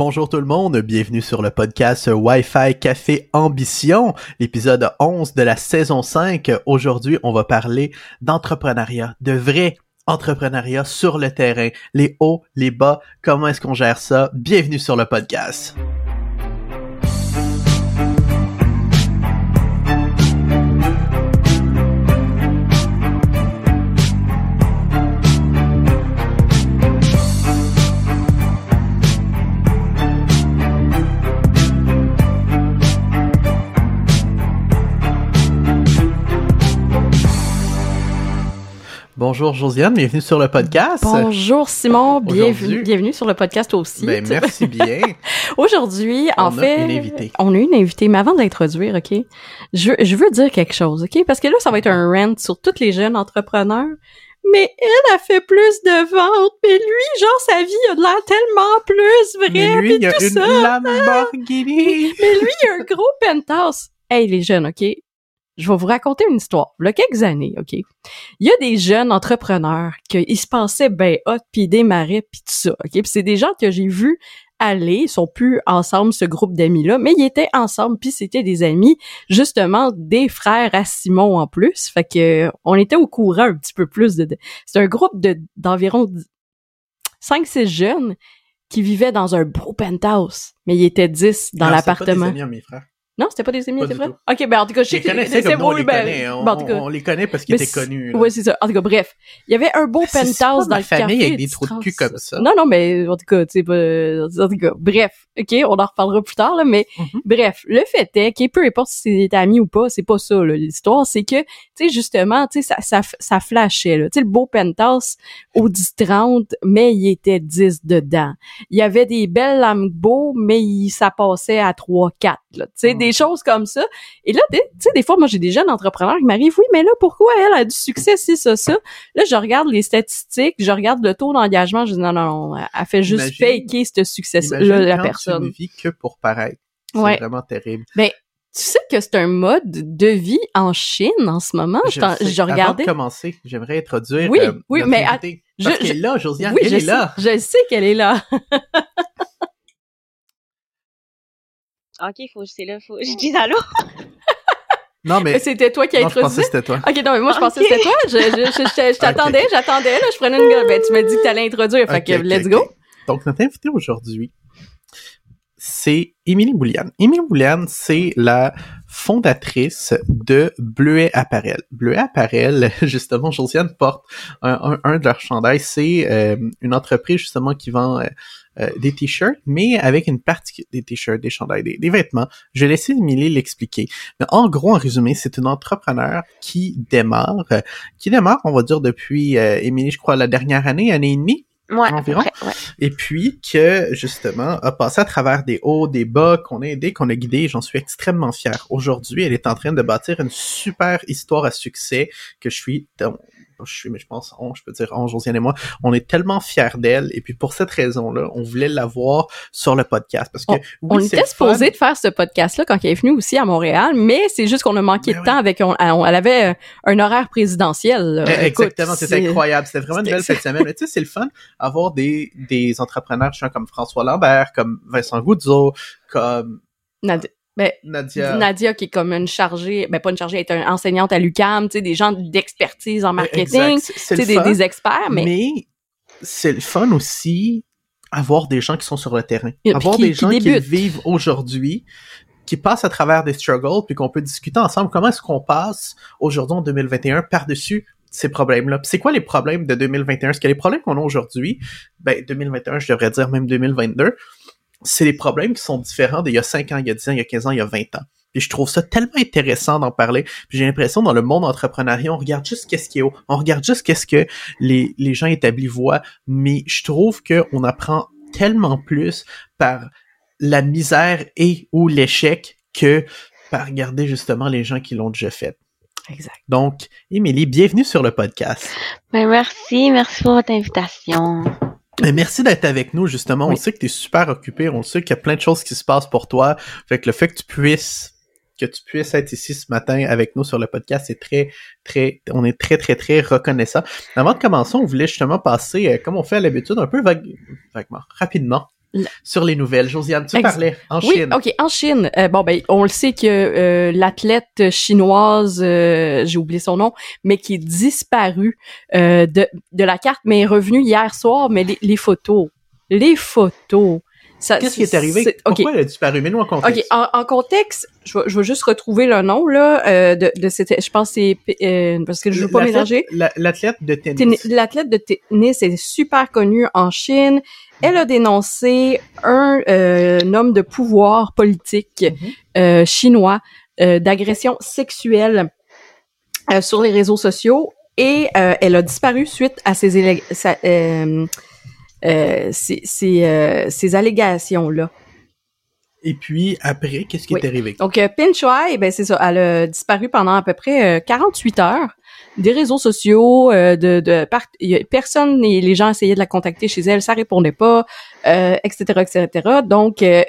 Bonjour tout le monde, bienvenue sur le podcast Wi-Fi Café Ambition, l'épisode 11 de la saison 5. Aujourd'hui, on va parler d'entrepreneuriat, de vrai entrepreneuriat sur le terrain, les hauts, les bas, comment est-ce qu'on gère ça? Bienvenue sur le podcast. Bonjour Josiane, bienvenue sur le podcast. Bonjour Simon, bienvenue, bienvenue sur le podcast aussi. Ben, merci bien. Aujourd'hui, en fait, on a une invitée. On a une invitée, mais avant de l'introduire, OK, je, je veux dire quelque chose, OK, parce que là, ça va être un rant sur tous les jeunes entrepreneurs. Mais elle a fait plus de ventes, mais lui, genre, sa vie a de l'air tellement plus vrai, mais lui, il a tout une ça. Lamborghini. Mais lui, il a un gros penthouse. Hey, les jeunes, OK? Je vais vous raconter une histoire. Il y a quelques années, OK? Il y a des jeunes entrepreneurs qui se pensaient ben hot, puis marais, puis tout ça, OK? Puis c'est des gens que j'ai vus aller, ils sont plus ensemble, ce groupe d'amis-là, mais ils étaient ensemble, puis c'était des amis, justement, des frères à Simon en plus. Fait que on était au courant un petit peu plus de... c'est un groupe de d'environ 5-6 jeunes qui vivaient dans un beau penthouse, mais ils étaient 10 dans l'appartement. Non, c'était pas des amis, c'est vrai? tout. Ok, ben en tout cas, je sais que c'est on beau, les ben, connaît. On, bon, en tout cas, on les connaît parce qu'ils étaient connus. Ouais, c'est ça. En tout cas, bref. Il y avait un beau penthouse ma dans le famille café avec des trous de cul comme ça. Non, non, mais en tout cas, tu sais, pas- en tout cas, bref. OK, on en reparlera plus tard, là, mais Mhm. bref. Le fait est que peu importe si c'est amis ou pas, c'est pas ça, l'histoire. C'est que, tu sais, justement, tu sais, ça, ça, ça flashait, là. Tu sais, le beau penthouse au 10-30, mais il était 10 dedans. Il y avait des belles Lambo, mais il, ça passait à 3-4, là. Tu sais. Des choses comme ça. Et là, tu sais, des fois, moi, j'ai des jeunes entrepreneurs qui m'arrivent, oui, mais là, pourquoi elle a du succès, si, ça, ça? Là, je regarde les statistiques, je regarde le taux d'engagement, je dis, non, non, non, elle fait juste faker ce succès-là, la personne. tu ne vis que pour paraître. C'est Ouais. vraiment terrible. Tu sais que c'est un mode de vie en Chine en ce moment? Je, je Avant regardais. de commencer, j'aimerais introduire Oui, euh, oui, mais invitée. Parce je- qu'elle est là, Josiane, oui, elle je est sais, là. je sais qu'elle est là. Ok, faut, c'est là, faut, je dis allô? Non, mais C'était toi qui as non, je pensais introduit. que c'était toi. Ok, non, mais moi, je pensais que c'était toi. Je, je, je, je- je t'attendais, j'attendais, là, je prenais une gueule. Ben, tu m'as dit que t'allais introduire, fait que let's go. Donc, notre invité aujourd'hui, c'est Émilie Bouliane. Émilie Bouliane, c'est la fondatrice de Bleuet Apparel. Bleuet Apparel, justement, Josiane porte un, un, un de leurs chandails. C'est euh, une entreprise, justement, qui vend euh, euh, des t-shirts, mais avec une partie des t-shirts, des chandails, des, des vêtements. Je vais laisser Émilie l'expliquer. Mais en gros, en résumé, c'est une entrepreneur qui démarre, euh, qui démarre, on va dire, depuis, euh, Émilie, je crois, la dernière année, année et demie, Ouais, Environ? ouais. et puis que justement a passé à travers des hauts, des bas, qu'on a aidé, qu'on a guidé. J'en suis extrêmement fier. Aujourd'hui, elle est en train de bâtir une super histoire à succès que je suis. Je suis, mais je pense, on, je peux dire, on, Josiane et moi, on est tellement fiers d'elle. Et puis pour cette raison-là, on voulait l'avoir sur le podcast parce que oui, On était supposé de faire ce podcast-là quand elle est venue aussi à Montréal, mais c'est juste qu'on a manqué Ben de oui. temps avec, on, on- elle avait euh, un horaire présidentiel. là. Eh, Exactement, c'était c'est- incroyable. C'était vraiment une belle fête de semaine. Mais tu sais, c'est le fun avoir des, des entrepreneurs comme François Lambert, comme Vincent Goudzo, comme ben, Nadia. Nadia qui est comme une chargée, ben pas une chargée, elle est une enseignante à l'UCAM, tu sais, des gens d'expertise en marketing. C'est- des, des experts, mais, mais c'est le fun aussi avoir des gens qui sont sur le terrain. Et avoir qui- des gens qui vivent aujourd'hui, qui passent à travers des struggles, puis qu'on peut discuter ensemble comment est-ce qu'on passe aujourd'hui en 2021 par-dessus ces problèmes-là. C'est quoi les problèmes de 2021? Parce que les problèmes qu'on a aujourd'hui, ben 2021, je devrais dire même 2022, c'est les problèmes qui sont différents d'il y a 5 ans, il y a 10 ans, il y a 15 ans, il y a 20 ans. Puis je trouve ça tellement intéressant d'en parler. Puis j'ai l'impression dans le monde entrepreneurial, on regarde juste qu'est-ce qui est haut, on regarde juste qu'est-ce que les, les gens établis voient, mais je trouve que on apprend tellement plus par la misère et ou l'échec que par regarder justement les gens qui l'ont déjà fait. exact. Donc, Émilie, bienvenue sur le podcast. Ben, merci, merci pour votre invitation. Mais merci d'être avec nous, justement. On sait que tu es super occupé, on sait qu'il y a plein de choses qui se passent pour toi. Fait que le fait que tu puisses que tu puisses être ici ce matin avec nous sur le podcast, c'est très, très, on est très, très, très reconnaissant. Avant de commencer, on voulait justement passer, euh, comme on fait à l'habitude, un peu vague, vaguement, rapidement, sur les nouvelles. Josiane, tu parlais en Oui, Chine? ok, en Chine. euh, bon, ben, on le sait que euh, l'athlète chinoise, euh, j'ai oublié son nom, mais qui est disparue de, de la carte, mais est revenue hier soir, mais les, les photos, les photos. Qu'est-ce qui est arrivé? ok. Pourquoi elle a disparu? Mets-nous en contexte. OK, en, en contexte, je vais, je vais juste retrouver le nom là euh, de, de cette je pense que c'est euh, parce que je veux pas mélanger. la- L'athlète de tennis. Tenni- L'athlète de tennis est super connue en Chine. Elle a dénoncé un, euh, un homme de pouvoir politique Mhm. euh, chinois euh, d'agression sexuelle euh, sur les réseaux sociaux et euh, elle a disparu suite à ces, ces, ces, euh, ces allégations-là. Et puis, après, qu'est-ce qui Oui. est arrivé? Donc, euh, ben c'est ça, elle a disparu pendant à peu près euh, 48 heures des réseaux sociaux, euh, de, de par- il y a- personne et les gens essayaient de la contacter chez elle, ça répondait pas, euh, etc., etc. Donc, euh,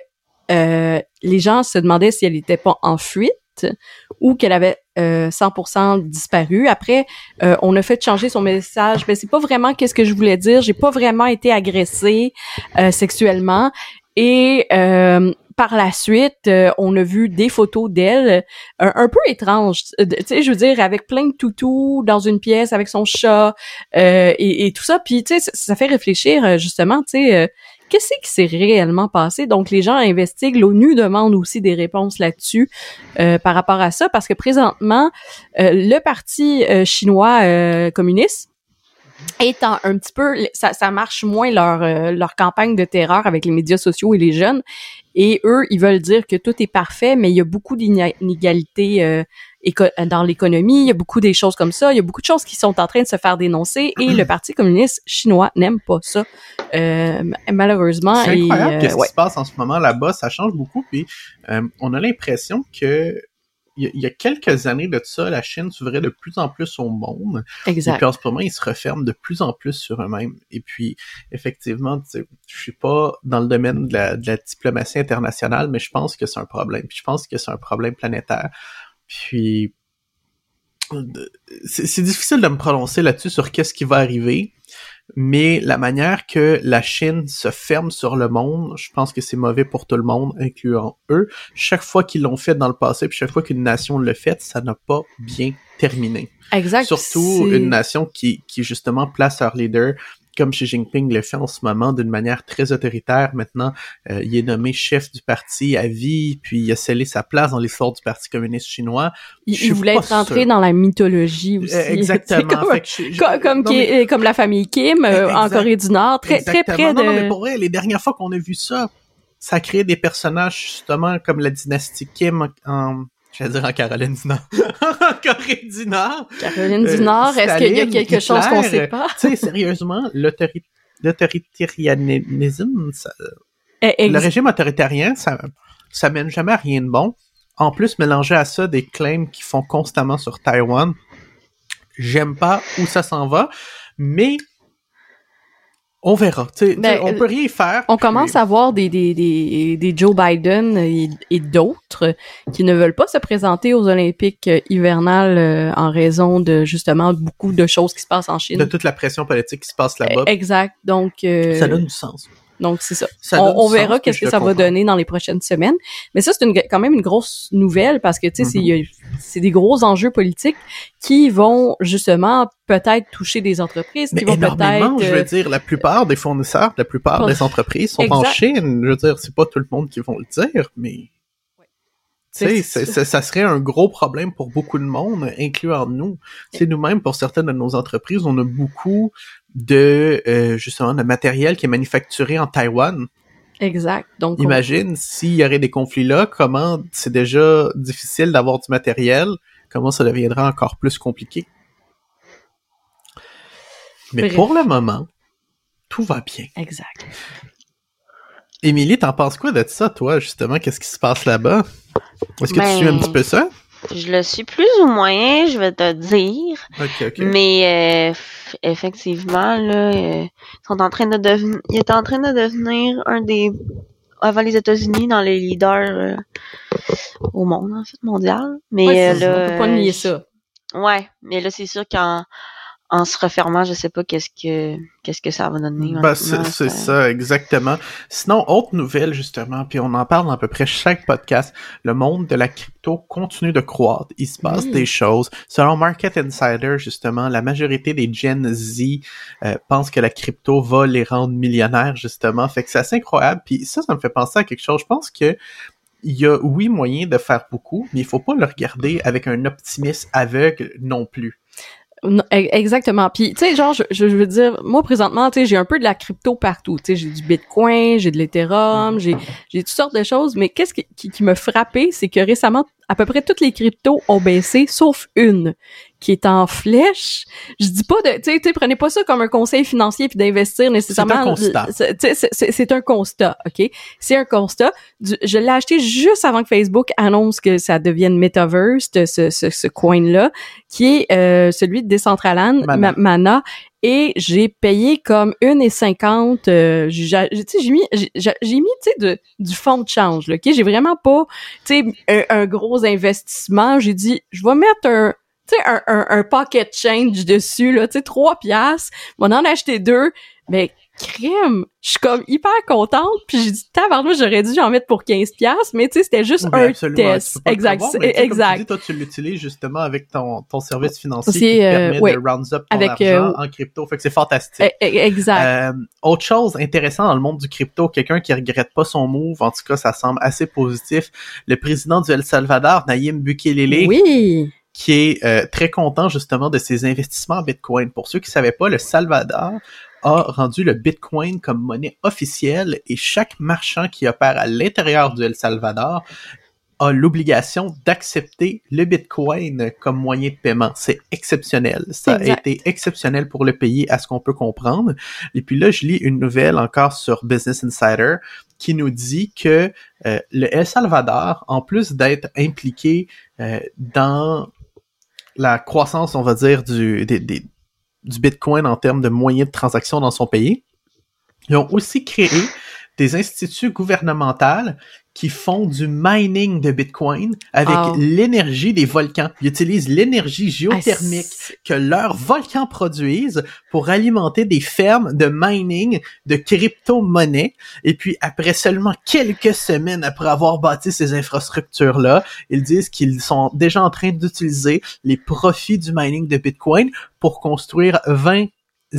euh, les gens se demandaient si elle n'était pas en fuite ou qu'elle avait euh, 100% disparu. Après, euh, on a fait changer son message. Ben c'est pas vraiment qu'est-ce que je voulais dire. J'ai pas vraiment été agressée euh, sexuellement. Et euh, par la suite, euh, on a vu des photos d'elle un, un peu étranges. Euh, Tu sais, je veux dire, avec plein de toutous dans une pièce avec son chat euh, et, et tout ça. Puis tu sais, ça, ça fait réfléchir euh, justement. Tu sais. Qu'est-ce qui s'est réellement passé? Donc, les gens investiguent. L'ONU demande aussi des réponses là-dessus euh, par rapport à ça, parce que présentement, euh, le Parti euh, chinois communiste étant un petit peu, ça, ça marche moins leur leur campagne de terreur avec les médias sociaux et les jeunes. Et eux, ils veulent dire que tout est parfait, mais il y a beaucoup d'inégalités dans l'économie, il y a beaucoup des choses comme ça, il y a beaucoup de choses qui sont en train de se faire dénoncer et le Parti communiste chinois n'aime pas ça, euh, malheureusement. C'est et, incroyable euh, qu'est-ce ouais. qui se passe en ce moment là-bas. Ça change beaucoup. Puis, euh, on a l'impression que il y, a- il y a quelques années de ça, la Chine s'ouvrait de plus en plus au monde. Et exact. puis en ce moment, ils se referment de plus en plus sur eux-mêmes. Et puis, effectivement, je suis pas dans le domaine de la, de la diplomatie internationale, mais je pense que c'est un problème. Puis je pense que c'est un problème planétaire. Puis, c'est difficile de me prononcer là-dessus sur qu'est-ce qui va arriver, mais la manière que la Chine se ferme sur le monde, je pense que c'est mauvais pour tout le monde, incluant eux. Chaque fois qu'ils l'ont fait dans le passé, puis chaque fois qu'une nation le fait, ça n'a pas bien terminé. Exact. Surtout une nation qui, qui justement place leur leader comme Xi Jinping le fait en ce moment d'une manière très autoritaire. Maintenant, euh, il est nommé chef du parti à vie, puis il a scellé sa place dans l'histoire du Parti communiste chinois. Il, voulait être rentré sûr. dans la mythologie aussi. Euh, exactement. C'est comme, Fait que je- je- comme, non, mais- est- comme la famille Kim euh, en Exact. Corée du Nord, très, très Exactement. près de... Non, non, mais pour vrai, les dernières fois qu'on a vu ça, ça a créé des personnages justement comme la dynastie Kim en, en- je vais dire en Caroline du Nord, en Corée du Nord. Caroline Euh, du Nord, est-ce qu'il y a quelque chose qu'on Hitler, sait pas? Tu sais, sérieusement, l'autori- l'autoritarianisme, ça- Eh, le régime autoritarien, ça, ça mène jamais à rien de bon. En plus, mélanger à ça des claims qui font constamment sur Taïwan, j'aime pas où ça s'en va, mais on verra. Tu sais, Ben, on peut rien faire. On puis- commence à voir des, des, des, des Joe Biden et, et d'autres qui ne veulent pas se présenter aux Olympiques euh, hivernales euh, en raison de justement beaucoup de choses qui se passent en Chine. de toute la pression politique qui se passe là-bas. Exact. Donc, euh, Ça donne du sens. Donc c'est ça. On, verra qu'est-ce que ça va donner dans les prochaines semaines. Mais ça, c'est une, quand même une grosse nouvelle parce que, tu sais, Mhm. a- c'est des gros enjeux politiques qui vont justement peut-être toucher des entreprises, Mais qui vont énormément, peut-être... je veux euh, dire, la plupart des fournisseurs, la plupart des entreprises sont en. Chine. Je veux dire, c'est pas tout le monde qui vont le dire, mais... Tu sais, ça serait un gros problème pour beaucoup de monde, incluant nous. C'est nous-mêmes, pour certaines de nos entreprises, on a beaucoup de, euh, justement, de matériel qui est manufacturé en Taïwan. Exact. Donc, on- Imagine s'il y aurait des conflits là, comment c'est déjà difficile d'avoir du matériel, comment ça deviendra encore plus compliqué? Mais Bref. pour le moment, tout va bien. Exact. Émilie, t'en penses quoi de ça, toi, justement? Qu'est-ce qui se passe là-bas? Est-ce que Ben, tu suis un petit peu ça? Je le suis plus ou moins, je vais te dire. Ok, ok. Mais euh, effectivement, là, euh, ils sont en train de devenir. Il est en train de devenir un des avant les États-Unis dans les leaders euh, au monde, en fait, mondial. Mais Ouais, euh, là. on peut pas nier ça. Ouais, mais là, c'est sûr qu'en en se refermant, je sais pas qu'est-ce que qu'est-ce que ça va donner. Ben, c'est ça- ça, exactement. Sinon, autre nouvelle, justement, puis on en parle dans à peu près chaque podcast, le monde de la crypto continue de croître. Il se passe Oui. des choses. Selon Market Insider, justement, la majorité des Gen Z euh, pensent que la crypto va les rendre millionnaires, justement. Fait que c'est assez incroyable. Puis ça, ça me fait penser à quelque chose. Je pense que il y a, oui, moyen de faire beaucoup, mais il faut pas le regarder avec un optimisme aveugle non plus. E- Exactement. Puis, tu sais, genre, je, je veux dire, moi, présentement, tu sais, j'ai un peu de la crypto partout. Tu sais, j'ai du Bitcoin, j'ai de l'Ethereum, j'ai j'ai toutes sortes de choses. Mais qu'est-ce qui, qui, qui m'a frappé, c'est que récemment, à peu près toutes les cryptos ont baissé, sauf une qui est en flèche. Je dis pas de, tu sais, prenez pas ça comme un conseil financier puis d'investir nécessairement. C'est un constat. C'est- un constat, ok? C'est un constat. Du- je l'ai acheté juste avant que Facebook annonce que ça devienne metaverse, ce, ce, ce coin-là, qui est euh, celui de Decentraland, Mana. Ma- Mana. Et j'ai payé comme 1,50. Euh, j'ai j'ai- mis, j'ai mis, tu sais, du fonds de change, là, ok? J'ai vraiment pas, tu sais, un, gros investissement. J'ai dit, je vais mettre un, tu sais, un, un, un pocket change dessus, là, tu sais, trois piastres. On en acheter deux. Mais crème, je suis comme hyper contente. Puis j'ai dit, tabarnouche, j'aurais dû en mettre pour 15 piastres. Mais tu sais, c'était juste Oui, un absolument, tu test. Exact, mais tu comme tu exact. dis, toi, tu l'utilises justement avec ton, ton service financier qui te euh, permet ouais, de round up ton avec, argent euh, en crypto. Fait que c'est fantastique. Eh, eh, Exact. Euh, autre chose intéressante dans le monde du crypto, quelqu'un qui regrette pas son move, en tout cas, ça semble assez positif. Le président du El Salvador, Nayib Bukele, oui. qui est euh, très content justement de ses investissements en Bitcoin. Pour ceux qui savaient pas, le Salvador a rendu le Bitcoin comme monnaie officielle et chaque marchand qui opère à l'intérieur du El Salvador a l'obligation d'accepter le Bitcoin comme moyen de paiement. C'est exceptionnel. Ça Exact. a été exceptionnel pour le pays à ce qu'on peut comprendre. Et puis là, je lis une nouvelle encore sur Business Insider qui nous dit que euh, le El Salvador, en plus d'être impliqué euh, dans la croissance, on va dire, du, des- des- du Bitcoin en termes de moyens de transaction dans son pays, ils ont aussi créé des instituts gouvernementaux qui font du mining de Bitcoin avec Ah. l'énergie des volcans. Ils utilisent l'énergie géothermique Ah, que leurs volcans produisent pour alimenter des fermes de mining de crypto-monnaies. Et puis, après seulement quelques semaines après avoir bâti ces infrastructures-là, ils disent qu'ils sont déjà en train d'utiliser les profits du mining de Bitcoin pour construire 20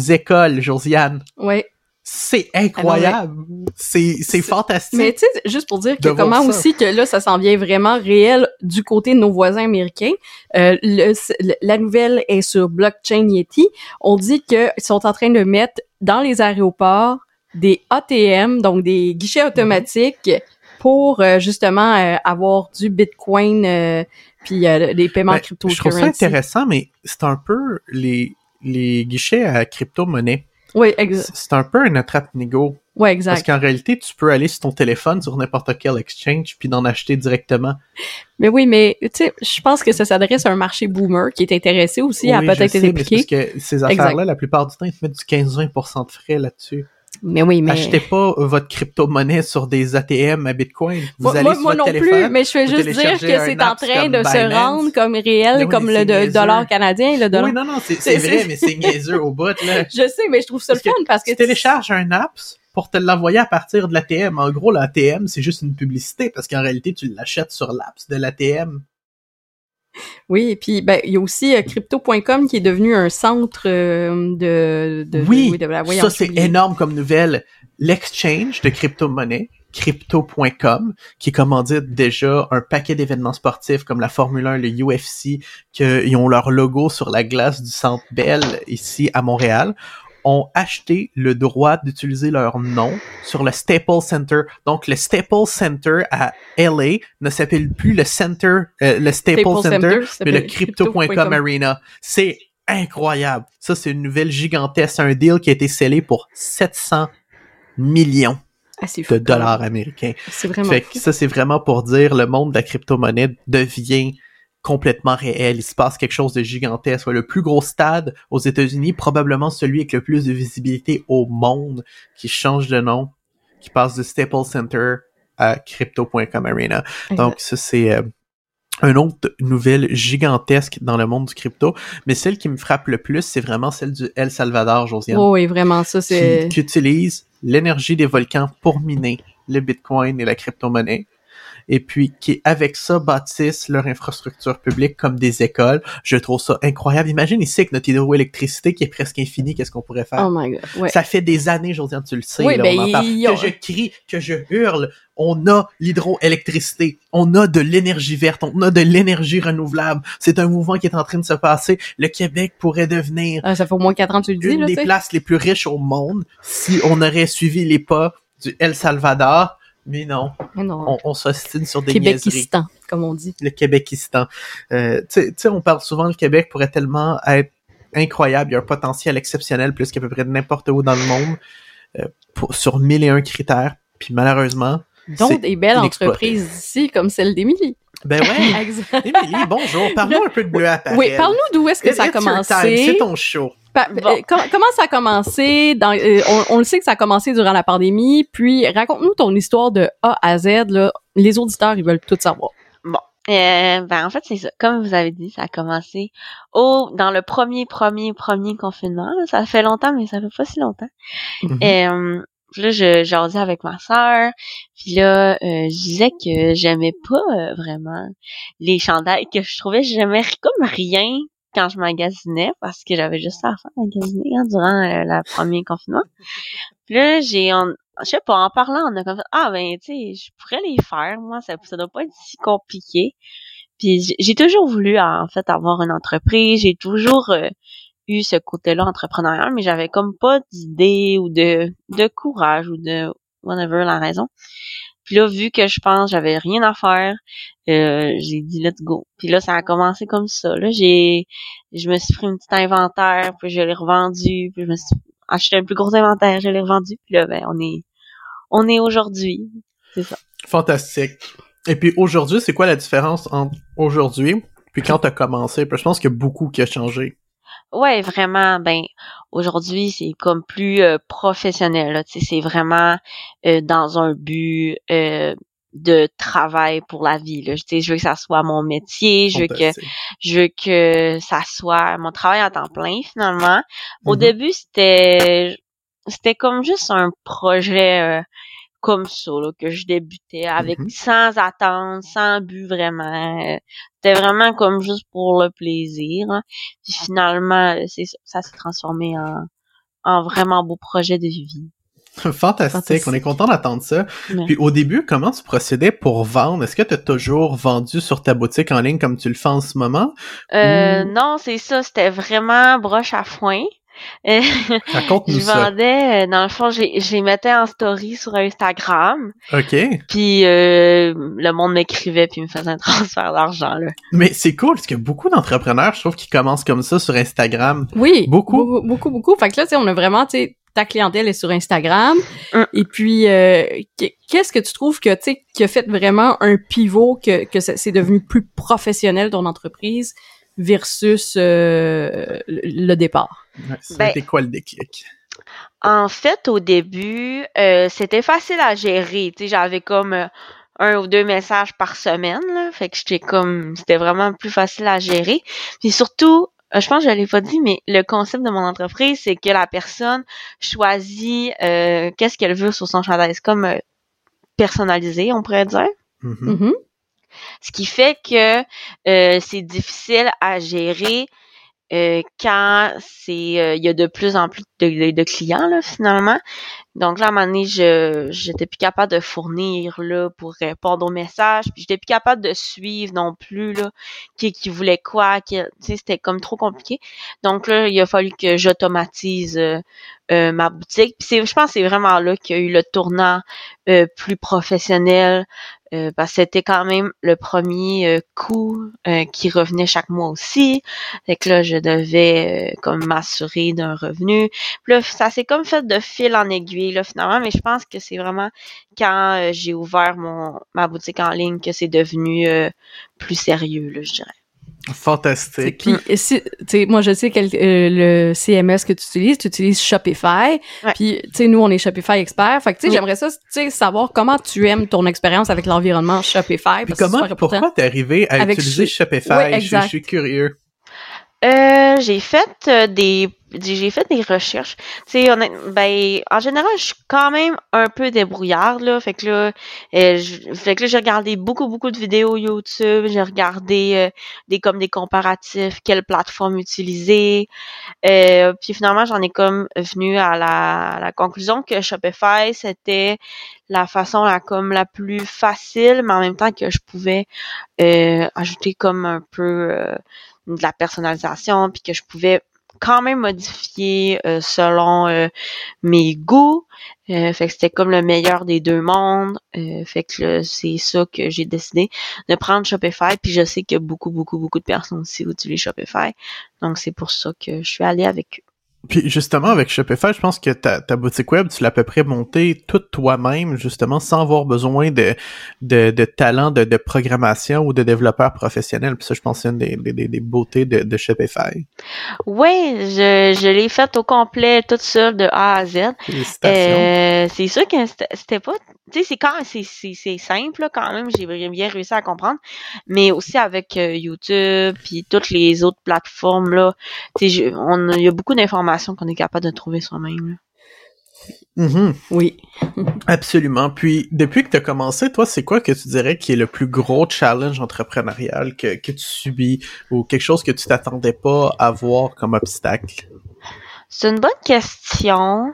écoles, Josiane. Ouais. C'est incroyable. C'est, c'est fantastique. Mais tu sais, juste pour dire que comment aussi que là, ça s'en vient vraiment réel du côté de nos voisins américains. Euh, le- le- la nouvelle est sur Blockchain Yeti. On dit qu'ils sont en train de mettre dans les aéroports des ATM, donc des guichets automatiques pour euh, justement euh, avoir du Bitcoin euh, puis euh, des paiements Ben, crypto je trouve ça intéressant, mais c'est un peu les, les guichets à crypto-monnaie. Oui, ex C'est un peu un attrape-nigo. Parce exact. qu'en réalité, tu peux aller sur ton téléphone, sur n'importe quel exchange, puis d'en acheter directement. Mais oui, mais tu sais, je pense que ça s'adresse à un marché boomer qui est intéressé aussi à Oui, peut-être impliqué. Parce que ces affaires-là, la plupart du temps, ils te mettent du 15-20% de frais là-dessus. Mais oui, mais Achetez pas votre crypto-monnaie sur des ATM à Bitcoin. Vous moi, allez moi, sur moi votre non téléphone. plus, mais je fais vous juste dire que c'est en train de se rendre comme réel, oui, comme le de- dollar canadien, le dollar. Oui, non, non, c'est vrai, mais c'est niaiseux au bout, là. Je sais, mais je trouve ça le fun parce que Tu télécharges un apps pour te l'envoyer à partir de l'ATM. En gros, l'ATM, c'est juste une publicité parce qu'en réalité, tu l'achètes sur l'apps de l'ATM. Oui, et puis ben il y a aussi euh, crypto.com qui est devenu un centre euh, de, de Oui, de, de la- voyons, Ça, c'est énorme comme nouvelle. L'exchange de crypto-monnaie, crypto.com, qui commandite déjà un paquet d'événements sportifs comme la Formule 1, le UFC, qu'ils ont leur logo sur la glace du Centre Bell ici à Montréal, ont acheté le droit d'utiliser leur nom sur le Staples Center. Donc, le Staples Center à LA ne s'appelle plus le Center, euh, le Staples, Staples Center, mais le crypto.com Arena. C'est incroyable. Ça, c'est une nouvelle gigantesque. Un deal qui a été scellé pour 700 millions Ah, de dollars américains. C'est vraiment Fait que ça, c'est vraiment pour dire le monde de la crypto-monnaie devient complètement réel. Il se passe quelque chose de gigantesque. Le plus gros stade aux États-Unis, probablement celui avec le plus de visibilité au monde, qui change de nom, qui passe du Staples Center à crypto.com Arena. Donc, ça, c'est euh, un autre nouvelle gigantesque dans le monde du crypto, mais celle qui me frappe le plus, c'est vraiment celle du El Salvador, Josiane. Oh, oui, vraiment, ça, c'est... Qui, qui utilise l'énergie des volcans pour miner le Bitcoin et la crypto-monnaie et puis qui avec ça bâtissent leur infrastructure publique comme des écoles. Je trouve ça incroyable. Imagine ici avec notre hydroélectricité qui est presque infinie, qu'est-ce qu'on pourrait faire? Oh my god, ouais. Ça fait des années, Josiane, tu le sais, Oui, là, ben, on en parle. y que je crie, que je hurle. On a l'hydroélectricité, on a de l'énergie verte, on a de l'énergie renouvelable. C'est un mouvement qui est en train de se passer. Le Québec pourrait devenir Ah, ça fait au moins quatre ans que tu le dis, une là, des places les plus riches au monde si on aurait suivi les pas du El Salvador. Mais non, Mais non. on, on s'ostine sur des. Québékistan, comme on dit. Le Québékistan. Euh, tu sais- on parle souvent le Québec pourrait tellement être incroyable, il y a un potentiel exceptionnel plus qu'à peu près n'importe où dans le monde euh, pour, sur mille et un critères. Puis malheureusement, Donc, des belles entreprises ici, comme celle d'Émilie. Ben ouais. Émilie, bonjour. Parle-nous un peu de bleu à Oui, parle-nous d'où est-ce que ça a commencé? C'est ton show. Pa- Bon. euh, com- comment ça a commencé? Dans, euh, on, on le sait que ça a commencé durant la pandémie. Puis, raconte-nous ton histoire de A à Z. Là. Les auditeurs, ils veulent tout savoir. Bon. Euh, ben en fait c'est ça. Comme vous avez dit, ça a commencé au dans le premier premier premier confinement. là. Ça fait longtemps, mais ça fait pas si longtemps. Mhm. Euh, puis là, je jasais avec ma sœur. Puis là, euh, je disais que j'aimais pas euh, vraiment les chandails, que je trouvais que j'aimais comme rien quand je magasinais parce que j'avais juste ça à faire magasiner hein, durant euh, le premier confinement. Puis là, j'ai on- je sais pas, en parlant, on a comme ah ben tu sais, je pourrais les faire, moi, ça, ça doit pas être si compliqué. Puis j'ai- j'ai toujours voulu en fait avoir une entreprise, j'ai toujours euh, eu ce côté-là entrepreneurial, mais j'avais comme pas d'idée ou de, de courage ou de whatever la raison. Puis là, vu que je pense j'avais rien à faire, euh, j'ai dit let's go. Puis là, ça a commencé comme ça. Là, j'ai je me suis pris un petit inventaire, puis je l'ai revendu, puis je me suis acheté un plus gros inventaire, je l'ai revendu. Puis là, ben on est on est aujourd'hui. C'est ça. Fantastique. Et puis aujourd'hui, c'est quoi la différence entre aujourd'hui puis quand t'as commencé? Que Je pense qu'il y a beaucoup qui a changé. Ouais, vraiment. Ben aujourd'hui, c'est comme plus euh, professionnel. Là, tu sais, c'est vraiment euh, dans un but euh, de travail pour la vie. Là. Sais, je veux que ça soit mon métier. Je veux que je veux que ça soit mon travail à temps plein. Finalement, au Mhm. début, c'était c'était comme juste un projet euh, comme ça là, que je débutais avec Mhm. sans attente, sans but vraiment. Euh, C'était vraiment comme juste pour le plaisir. hein. Puis finalement, euh, c'est ça, ça s'est transformé en en vraiment beau projet de vie. Fantastique. Fantastique. On est content d'entendre ça. Ouais. Puis au début, comment tu procédais pour vendre? Est-ce que tu as toujours vendu sur ta boutique en ligne comme tu le fais en ce moment? Euh, Ou- non, c'est ça, c'était vraiment broche à foin. Raconte-nous je vendais, euh, dans le fond, je les- je les mettais en story sur Instagram. OK. Puis euh, le monde m'écrivait puis me faisait un transfert d'argent là. Mais c'est cool parce que beaucoup d'entrepreneurs, je trouve, qui commencent comme ça sur Instagram. Oui. Beaucoup. Beaucoup, beaucoup, beaucoup. Fait que là, tu sais, on a vraiment, tu sais, ta clientèle est sur Instagram. Hum. Et puis, euh, qu- qu'est-ce que tu trouves que, tu sais, qui a fait vraiment un pivot, que, que c'est devenu plus professionnel ton entreprise? Versus euh, le, départ? A Ben- quoi le déclic? En fait, au début, euh, c'était facile à gérer. Tu sais, j'avais comme euh, un ou deux messages par semaine. Là, fait que j'étais comme, c'était vraiment plus facile à gérer. Puis surtout, je pense que je l'ai pas dit, mais le concept de mon entreprise, c'est que la personne choisit euh, qu'est-ce qu'elle veut sur son chandail. C'est comme euh, personnalisé, on pourrait dire. Mhm. Mhm. Ce qui fait que euh, c'est difficile à gérer euh, quand c'est euh, il y a de plus en plus de, clients là finalement. Donc là à un moment donné, je j'étais plus capable de fournir là pour répondre aux messages, puis j'étais plus capable de suivre non plus là qui voulait quoi, qui c'était comme trop compliqué. Donc là il a fallu que j'automatise euh, ma boutique. Puis c'est je pense que c'est vraiment là qu'il y a eu le tournant plus professionnel euh, que c'était quand même le premier euh, coût euh, qui revenait chaque mois aussi. Fait que là, je devais euh, comme m'assurer d'un revenu. Puis là, ça s'est comme fait de fil en aiguille là finalement, mais je pense que c'est vraiment quand euh, j'ai ouvert mon ma boutique en ligne que c'est devenu plus sérieux là, je dirais. Fantastique. Puis, si, tu sais, moi, je sais que euh, le CMS que tu utilises, tu utilises Shopify. Ouais. Puis, tu sais, nous, on est Shopify experts. Fait que, tu sais, Oui. j'aimerais ça, tu sais, savoir comment tu aimes ton expérience avec l'environnement Shopify. Puis comment, pourquoi t'es arrivé à Avec utiliser Sh- Shopify? Je suis curieux. Euh, j'ai fait euh, des j'ai fait des recherches. Tu sais, ben en général, je suis quand même un peu débrouillarde là, fait que là euh, fait que là j'ai regardé beaucoup beaucoup de vidéos YouTube, j'ai regardé euh, des comme des comparatifs, quelle plateforme utiliser. Euh, puis finalement, j'en ai comme venu à la, la conclusion que Shopify c'était la façon la comme la plus facile, mais en même temps que je pouvais euh, ajouter comme un peu euh, de la personnalisation, puis que je pouvais quand même modifier euh, selon euh, mes goûts. Euh, fait que c'était comme le meilleur des deux mondes. Euh, fait que c'est ça que j'ai décidé de prendre Shopify. Puis je sais que beaucoup, beaucoup, beaucoup de personnes aussi utilisent Shopify. Donc c'est pour ça que je suis allée avec eux. Puis justement, avec Shopify, je pense que ta, ta boutique web, tu l'as à peu près montée toute toi-même, justement, sans avoir besoin de, de, de talent de, de programmation ou de développeur professionnel. Puis ça, je pense que c'est une des, des, des- beautés de, de Shopify. Ouais, je, je l'ai faite au complet, toute seule de A à Z. Euh, c'est sûr que c'était pas tu sais c'est quand c'est c'est c'est simple quand même j'ai bien réussi à comprendre mais aussi avec euh, YouTube puis toutes les autres plateformes là tu sais il y a beaucoup d'informations qu'on est capable de trouver soi-même. Mhm, Oui. absolument. Puis, depuis que tu as commencé, toi, c'est quoi que tu dirais qui est le plus gros challenge entrepreneurial que, que tu subis ou quelque chose que tu t'attendais pas à voir comme obstacle? c'est une bonne question Euh,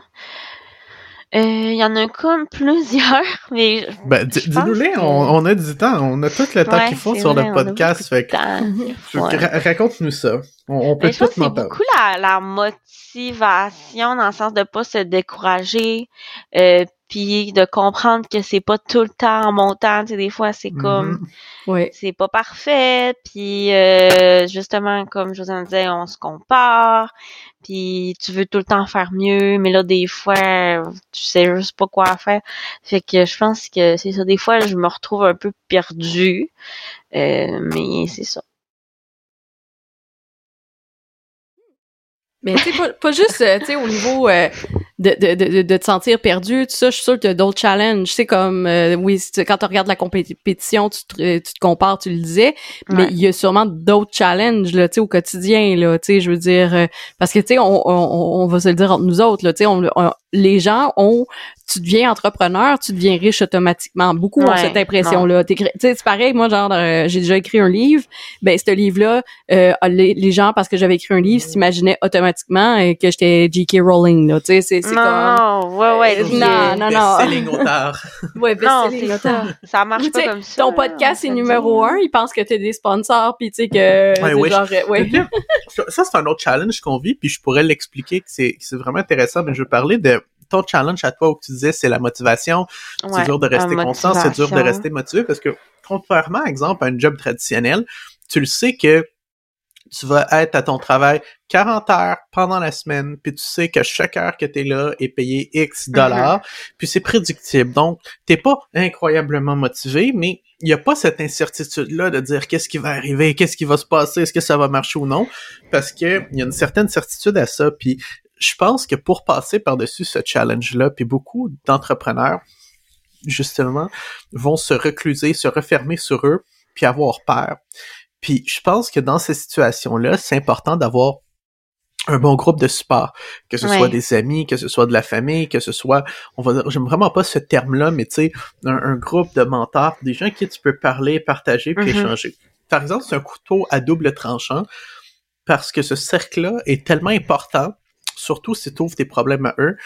il y en a comme plusieurs mais Ben, dis-nous-les, que- on, on a du temps, on a tout le temps Ouais, qu'il faut sur vrai, le podcast, fait que que Ouais. ra- Raconte-nous ça. On, on peut tout c'est m'en parler. beaucoup la, la motivation dans le sens de pas se décourager, euh, puis de comprendre que c'est pas tout le temps en montant. Tu sais, des fois, c'est comme Mhm. Oui. c'est pas parfait, puis euh, justement, comme Josiane disait, on se compare, puis tu veux tout le temps faire mieux, mais là, des fois, tu sais juste pas quoi faire. Fait que je pense que c'est ça. Des fois, je me retrouve un peu perdue, euh, mais c'est ça. Mais tu sais, pas, pas juste, euh, tu sais, au niveau euh, de, de, de, de te sentir perdu, tout ça, je suis sûre que t'as d'autres challenges. C'est comme, euh, oui, tu- quand tu regardes la compétition, tu te, tu te compares, tu le disais, mais Ouais. il y a sûrement d'autres challenges, là, tu sais, au quotidien, là, tu sais, je veux dire, euh, parce que, tu sais, on, on, on va se le dire entre nous autres, là, tu sais, on, on- les gens ont, tu deviens entrepreneur, tu deviens riche automatiquement. Beaucoup ont cette impression-là. Tu sais, c'est pareil, moi, genre, euh, j'ai déjà écrit un livre, ben, ce livre-là, euh, les, les gens, parce que j'avais écrit un livre, s'imaginaient automatiquement euh, que j'étais J.K. Rowling, là, tu sais, c'est c'est comme... non, ouais, ouais. Euh, c'est- non, non, non. Best-selling auteur. Ouais, Non, best-selling c'est auteur. ça. Ça marche pas comme ça. Ton podcast est numéro un, ils pensent que t'as des sponsors, puis tu sais que Ouais, genre, euh, ouais. Ça, c'est un autre challenge qu'on vit, puis je pourrais l'expliquer, que c'est vraiment intéressant, mais je veux parler de ton challenge à toi où tu disais c'est la motivation, c'est dur de rester constant, c'est dur de rester motivé, parce que contrairement, exemple, à un job traditionnel, tu le sais que tu vas être à ton travail 40 heures pendant la semaine, puis tu sais que chaque heure que tu es là est payé X dollars, puis c'est prédictible. Donc, t'es pas incroyablement motivé, mais il n'y a pas cette incertitude-là de dire qu'est-ce qui va arriver, qu'est-ce qui va se passer, est-ce que ça va marcher ou non, parce que il y a une certaine certitude à ça, puis je pense que pour passer par-dessus ce challenge-là, puis beaucoup d'entrepreneurs, justement, vont se recluser, se refermer sur eux, puis avoir peur. Puis je pense que dans ces situations-là, c'est important d'avoir un bon groupe de support, que ce Ouais. soit des amis, que ce soit de la famille, que ce soit, on va dire, j'aime vraiment pas ce terme-là, mais tu sais, un, un groupe de mentors, des gens qui tu peux parler, partager, puis Mhm. échanger. Par exemple, c'est un couteau à double tranchant, parce que ce cercle-là est tellement important, surtout si tu ouvres tes problèmes à eux,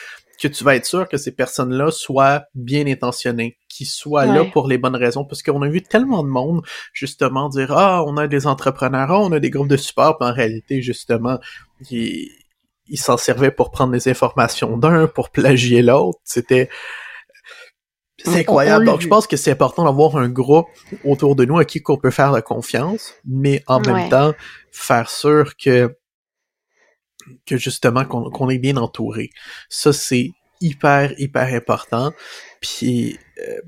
que tu vas être sûr que ces personnes-là soient bien intentionnées, qu'ils soient là pour les bonnes raisons, parce qu'on a vu tellement de monde justement dire ah on a des entrepreneurs, ah, on a des groupes de support, puis en réalité justement ils, s'en servaient pour prendre les informations d'un, pour plagier l'autre, c'était c'est incroyable. Donc, je pense que c'est important d'avoir un groupe autour de nous à qui qu'on peut faire la confiance, mais en même temps, faire sûr que que justement qu'on est bien entouré. Ça, c'est hyper, hyper important. Puis, euh,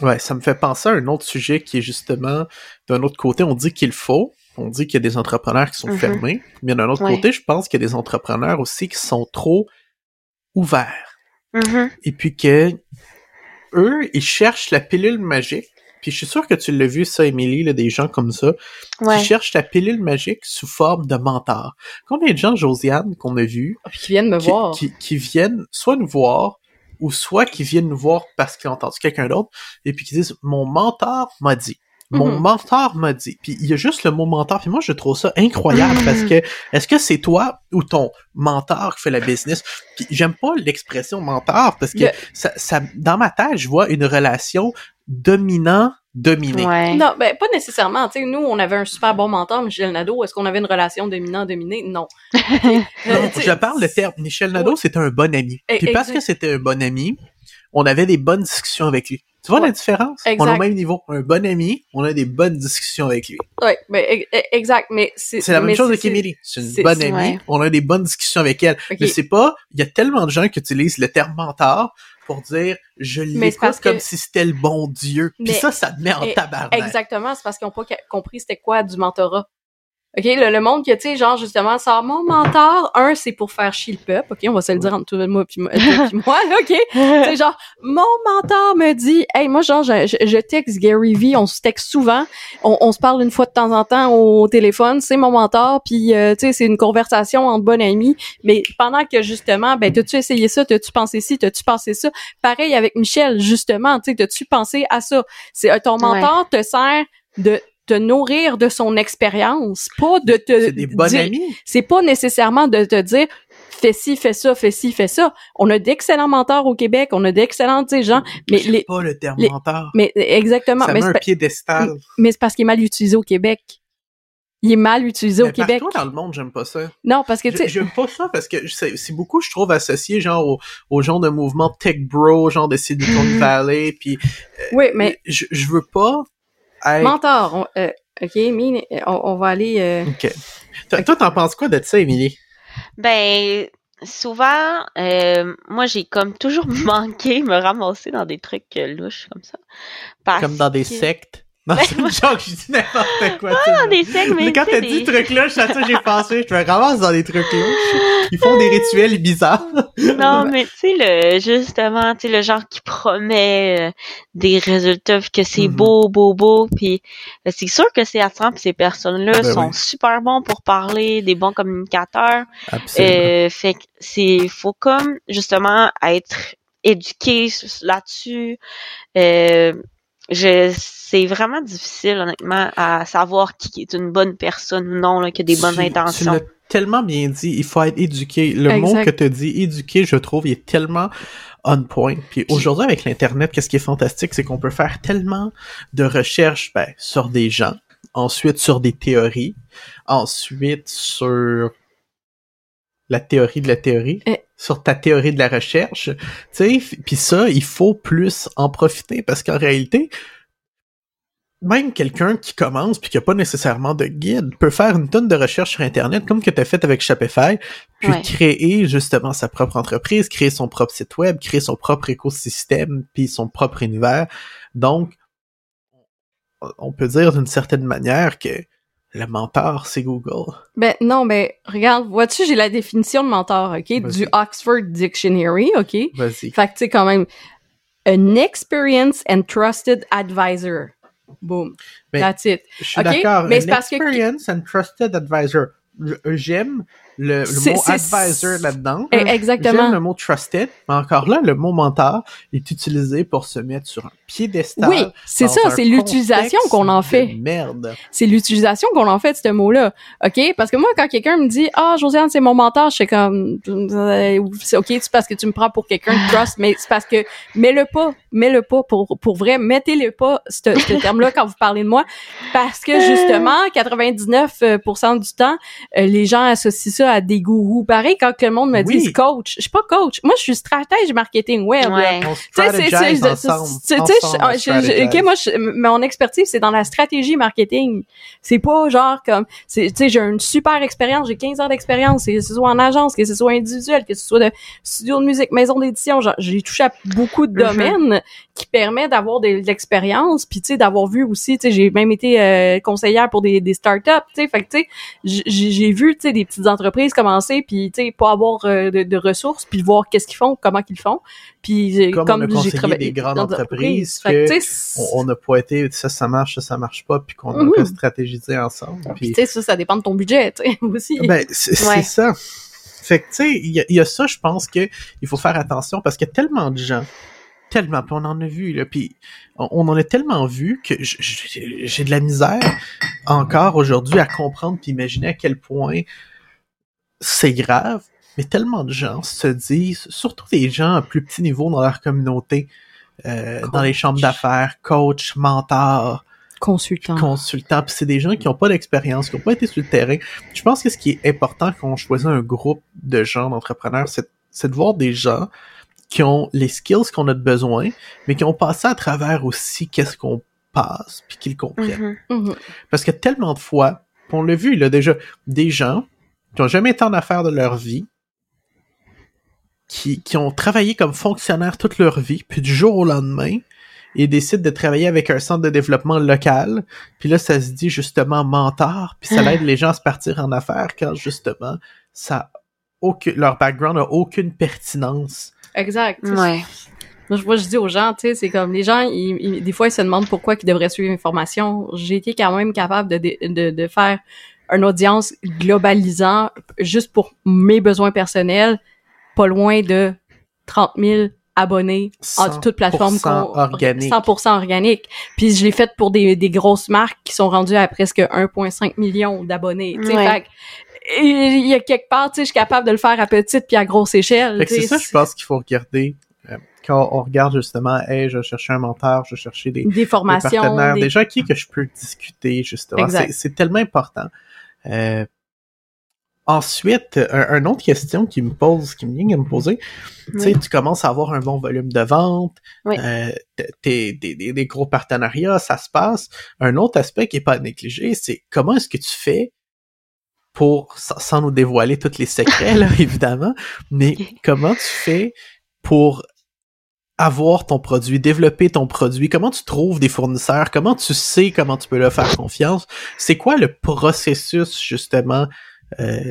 Ouais, ça me fait penser à un autre sujet qui est justement d'un autre côté, on dit qu'il faut, on dit qu'il y a des entrepreneurs qui sont Mhm. fermés, mais d'un autre Ouais. côté, je pense qu'il y a des entrepreneurs aussi qui sont trop ouverts. Mhm. Et puis que eux, ils cherchent la pilule magique. Puis je suis sûr que tu l'as vu ça, Émilie, là, des gens comme ça, Ouais. qui cherchent la pilule magique sous forme de mentor. Combien de gens, Josiane, qu'on a vu, Puis qui viennent me qui, voir. qui, qui viennent soit nous voir ou soit qui viennent nous voir parce qu'ils ont entendu quelqu'un d'autre et puis qui disent mon mentor m'a dit mon Mhm. mentor m'a dit puis il y a juste le mot mentor puis moi je trouve ça incroyable parce que est-ce que c'est toi ou ton mentor qui fait la business? Puis j'aime pas l'expression mentor parce que Le- ça, ça dans ma tête je vois une relation dominant dominé Ouais. Non, ben pas nécessairement. Tu sais, nous, on avait un super bon mentor, Michel Nadeau. Est-ce qu'on avait une relation dominant-dominé? Non. Non, Euh, sais, je parle le terme. Michel Nadeau, c'était un bon ami. Eh, Puis parce que c'était un bon ami, on avait des bonnes discussions avec lui. Tu vois Ouais. la différence? On est au même niveau. Un bon ami, on a des bonnes discussions avec lui. Ouais, ben, e- e- exact, mais c'est... C'est la même mais chose avec Émilie. C'est une bonne amie, ouais. on a des bonnes discussions avec elle. Ok. Mais c'est pas, il y a tellement de gens qui utilisent le terme mentor pour dire je l'écoute parce que- comme si c'était le bon Dieu. Puis Mais- ça, ça te met en Eh, tabarnak. Exactement, c'est parce qu'ils n'ont pas compris c'était quoi du mentorat. OK, le, le monde que, tu sais, genre, justement, sort mon mentor, un, c'est pour faire chier le peuple, OK, on va se le dire entre toi et moi puis moi, puis moi, là, OK? c'est genre, mon mentor me dit, hey, moi, genre, je, je- je texte Gary Vee, on se texte souvent, on, on se parle une fois de temps en temps au téléphone, c'est mon mentor, puis, euh, tu sais, c'est une conversation entre bonnes amies, mais pendant que, justement, ben, t'as-tu essayé ça, t'as-tu pensé ci, t'as-tu pensé ça? Pareil avec Michel, justement, tu sais, t'as-tu pensé à ça? C'est, euh, ton mentor te sert de te nourrir de son expérience, pas de te C'est des bonnes dire- amies. c'est pas nécessairement de te dire fais ci, fais ça, fais ci, fais ça. On a d'excellents mentors au Québec, on a d'excellents gens, mais les pas le terme les- mentor. mais exactement, Ça mais met un piédestal. mais c'est parce qu'il est mal utilisé au Québec. Il est mal utilisé Mais au Québec. partout dans le monde, j'aime pas ça. Non, parce que tu Je- sais J'aime pas ça parce que c'est beaucoup, je trouve, associé genre au, au genre de mouvement tech bro, genre de Silicon Valley, puis oui, mais je, je veux pas mentor, on- euh, OK, Mine, on, on va aller euh, Ok. Toi, toi, t'en penses quoi de ça, Émilie? Ben, souvent, euh, moi, j'ai comme toujours manqué me ramasser dans des trucs louches comme ça. Parce Comme dans des que- sectes? Non, Ben, c'est une joke, je dis n'importe quoi. sais. Dans des sectes, mais quand t'as dit des- trucs là, ça j'ai pensé, je me ramasse dans des trucs louches. Ils font des rituels bizarres. Non, mais tu sais, le, justement, tu sais, le genre qui promet euh, des résultats, que c'est Mhm. beau, beau, beau, puis euh, c'est sûr que c'est attirant, puis ces personnes-là Ben sont oui. super bons pour parler, des bons communicateurs. Absolument. Euh, fait que c'est, faut comme, justement, être éduqué là-dessus. Euh, je, c'est vraiment difficile, honnêtement, à savoir qui est une bonne personne ou non, là, qui a des bonnes Tu- Tu intentions. l'as tellement bien dit, il faut être éduqué. Le mot Exact. que tu dit, éduqué, je trouve, il est tellement on point. Puis aujourd'hui, avec l'Internet, qu'est-ce qui est fantastique, c'est qu'on peut faire tellement de recherches ben, sur des gens, ensuite sur des théories, ensuite sur la théorie de la théorie, Eh. sur ta théorie de la recherche. Tu sais, puis ça, il faut plus en profiter parce qu'en réalité, même quelqu'un qui commence puis qui a pas nécessairement de guide peut faire une tonne de recherches sur internet comme que tu as fait avec Shopify puis Ouais. créer justement sa propre entreprise, créer son propre site web, créer son propre écosystème puis son propre univers. Donc on peut dire d'une certaine manière que le mentor c'est Google. Ben non, ben regarde, vois-tu, j'ai la définition de mentor, OK, du Oxford Dictionary, OK? Vas-y. Fait que tu sais quand même an experienced and trusted advisor. Boom. Mais- That's it. Je suis d'accord. mais An c'est parce que- experience and trusted advisor. J'aime le, le mot advisor là-dedans. Eh, J'aime Exactement. le mot trusted, mais encore là, le mot mentor est utilisé pour se mettre sur un piédestal. Oui, c'est ça, c'est l'utilisation qu'on en fait. Merde. C'est l'utilisation qu'on en fait de ce mot-là. OK? Parce que moi, quand quelqu'un me dit Ah, Josiane, c'est mon mentor, je suis comme euh, c'est OK, c'est parce que tu me prends pour quelqu'un de trust, mais c'est parce que mets-le pas, mets-le pas pour, pour vrai, mettez-le pas, ce terme-là, quand vous parlez de moi. Parce que justement, 99% du temps, euh, les gens associent ça ça à des gourous. Pareil, quand le monde me Oui. dit coach. Je suis pas coach. Moi, je suis stratège marketing web. Ouais. Tu sais, c'est- ok, moi, mon expertise, c'est dans la stratégie marketing. C'est pas genre comme, c'est, tu sais, j'ai une super expérience, j'ai 15 ans d'expérience, que ce soit en agence, que ce soit individuel, que ce soit de studio de musique, maison d'édition, genre, j'ai touché à beaucoup de Mhm. domaines qui permet d'avoir de, de l'expérience, puis tu sais, d'avoir vu aussi, tu sais, j'ai même été euh, conseillère pour des, des startups, tu sais, fait que tu sais, j'ai vu, tu sais, des petites entreprises commencer, puis tu sais, pas avoir euh, de, de ressources, puis voir qu'est-ce qu'ils font, comment qu'ils font, puis Comme comme, a j'ai travaillé des grandes entreprises que, on on n'a pas été ça ça marche ça ça marche pas puis qu'on Mhm. a stratégisé ensemble Puis tu sais, ça, ça dépend de ton budget, tu sais, aussi. ben c'est Ouais. ça fait que tu sais il y, a- y a ça je pense que il faut faire attention parce qu'il y a tellement de gens tellement puis on en a vu là puis on, on en a tellement vu que j'ai de la misère encore aujourd'hui à comprendre puis imaginer à quel point c'est grave mais tellement de gens se disent surtout des gens à plus petit niveau dans leur communauté euh, dans les chambres d'affaires coach mentor Consultant. consultants, puis c'est des gens qui n'ont pas d'expérience, qui n'ont pas été sur le terrain. Je pense que ce qui est important quand on choisit un groupe de gens, d'entrepreneurs, c'est c'est de voir des gens qui ont les skills qu'on a de besoin, mais qui ont passé à travers aussi qu'est-ce qu'on passe, puis qu'ils comprennent. Mhm. Mhm. Parce que tellement de fois, on l'a vu là déjà, des gens qui ont jamais été en affaires de leur vie, qui, qui ont travaillé comme fonctionnaires toute leur vie, puis du jour au lendemain, ils décident de travailler avec un centre de développement local, puis là, ça se dit justement mentor, puis ça aide les gens à se partir en affaires quand justement, ça a aucun, leur background a aucune pertinence. Exact. Ouais. Moi, je, moi, je dis aux gens, tu sais, c'est comme les gens, ils, ils- des fois, ils se demandent pourquoi ils devraient suivre une formation. J'ai été quand même capable de, de, de, de faire une audience globalisant juste pour mes besoins personnels, pas loin de 30 000 abonnés en toute plateforme 100% organique. 100% organique. Puis je l'ai fait pour des, des grosses marques qui sont rendues à presque 1,5 million d'abonnés. Ouais. Il y a quelque part, tu sais, je suis capable de le faire à petite puis à grosse échelle. Fait que tu c'est ça, je pense qu'il faut regarder. euh, Quand on regarde justement, hey, je cherchais un mentor, je cherchais des, des des formations, partenaires, des- des gens qui que je peux discuter, justement. C'est tellement important. Euh, ensuite, un, un autre question qui me pose, qui me vient à me poser, tu sais, tu commences à avoir un bon volume de vente, Oui. euh, t'es- des, gros partenariats, ça se passe. Un autre aspect qui est pas à négliger, c'est comment est-ce que tu fais pour, sans, sans nous dévoiler tous les secrets, là, évidemment, mais comment tu fais pour avoir ton produit, développer ton produit, comment tu trouves des fournisseurs, comment tu sais comment tu peux leur faire confiance, c'est quoi le processus justement, euh,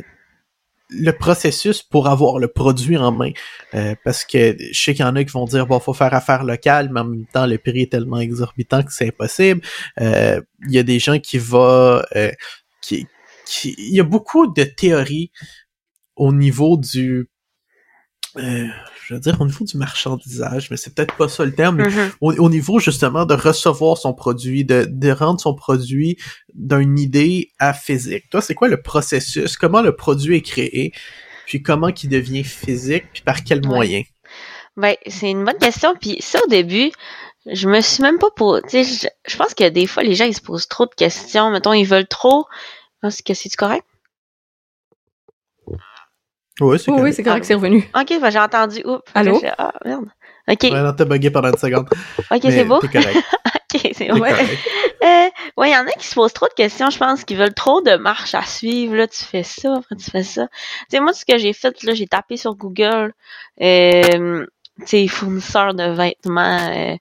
le processus pour avoir le produit en main, Euh, parce que je sais qu'il y en a qui vont dire bon faut faire affaire locale, mais en même temps le prix est tellement exorbitant que c'est impossible. Euh, Il y a des gens qui vont, euh, qui, qui, il y a beaucoup de théories au niveau du euh, je veux dire au niveau du marchandisage, mais c'est peut-être pas ça le terme, mais Mhm. au, au niveau justement de recevoir son produit, de, de rendre son produit d'une idée à physique. Toi, c'est quoi le processus? Comment le produit est créé? Puis comment qu'il devient physique? Puis par quel Ouais. moyen? Ben, c'est une bonne question. Puis ça, au début, je me suis même pas pour. Je, je pense que des fois, les gens, ils se posent trop de questions. Mettons, ils veulent trop. C'est que c'est correct? Oui, c'est Oui, oui, correct. c'est correct, c'est revenu. Ok, ben, j'ai entendu. Oups. Allô? Ah, merde. Ok, Ouais, non, t'as bugué pendant une seconde. ok, c'est beau. T'es correct. Ok, c'est bon. correct. Euh, ouais, il y en a qui se posent trop de questions, je pense, qui veulent trop de marches à suivre. Là, tu fais ça, après tu fais ça. Tu sais, moi, ce que j'ai fait, là, j'ai tapé sur Google, euh, tu sais, fournisseurs de vêtements euh,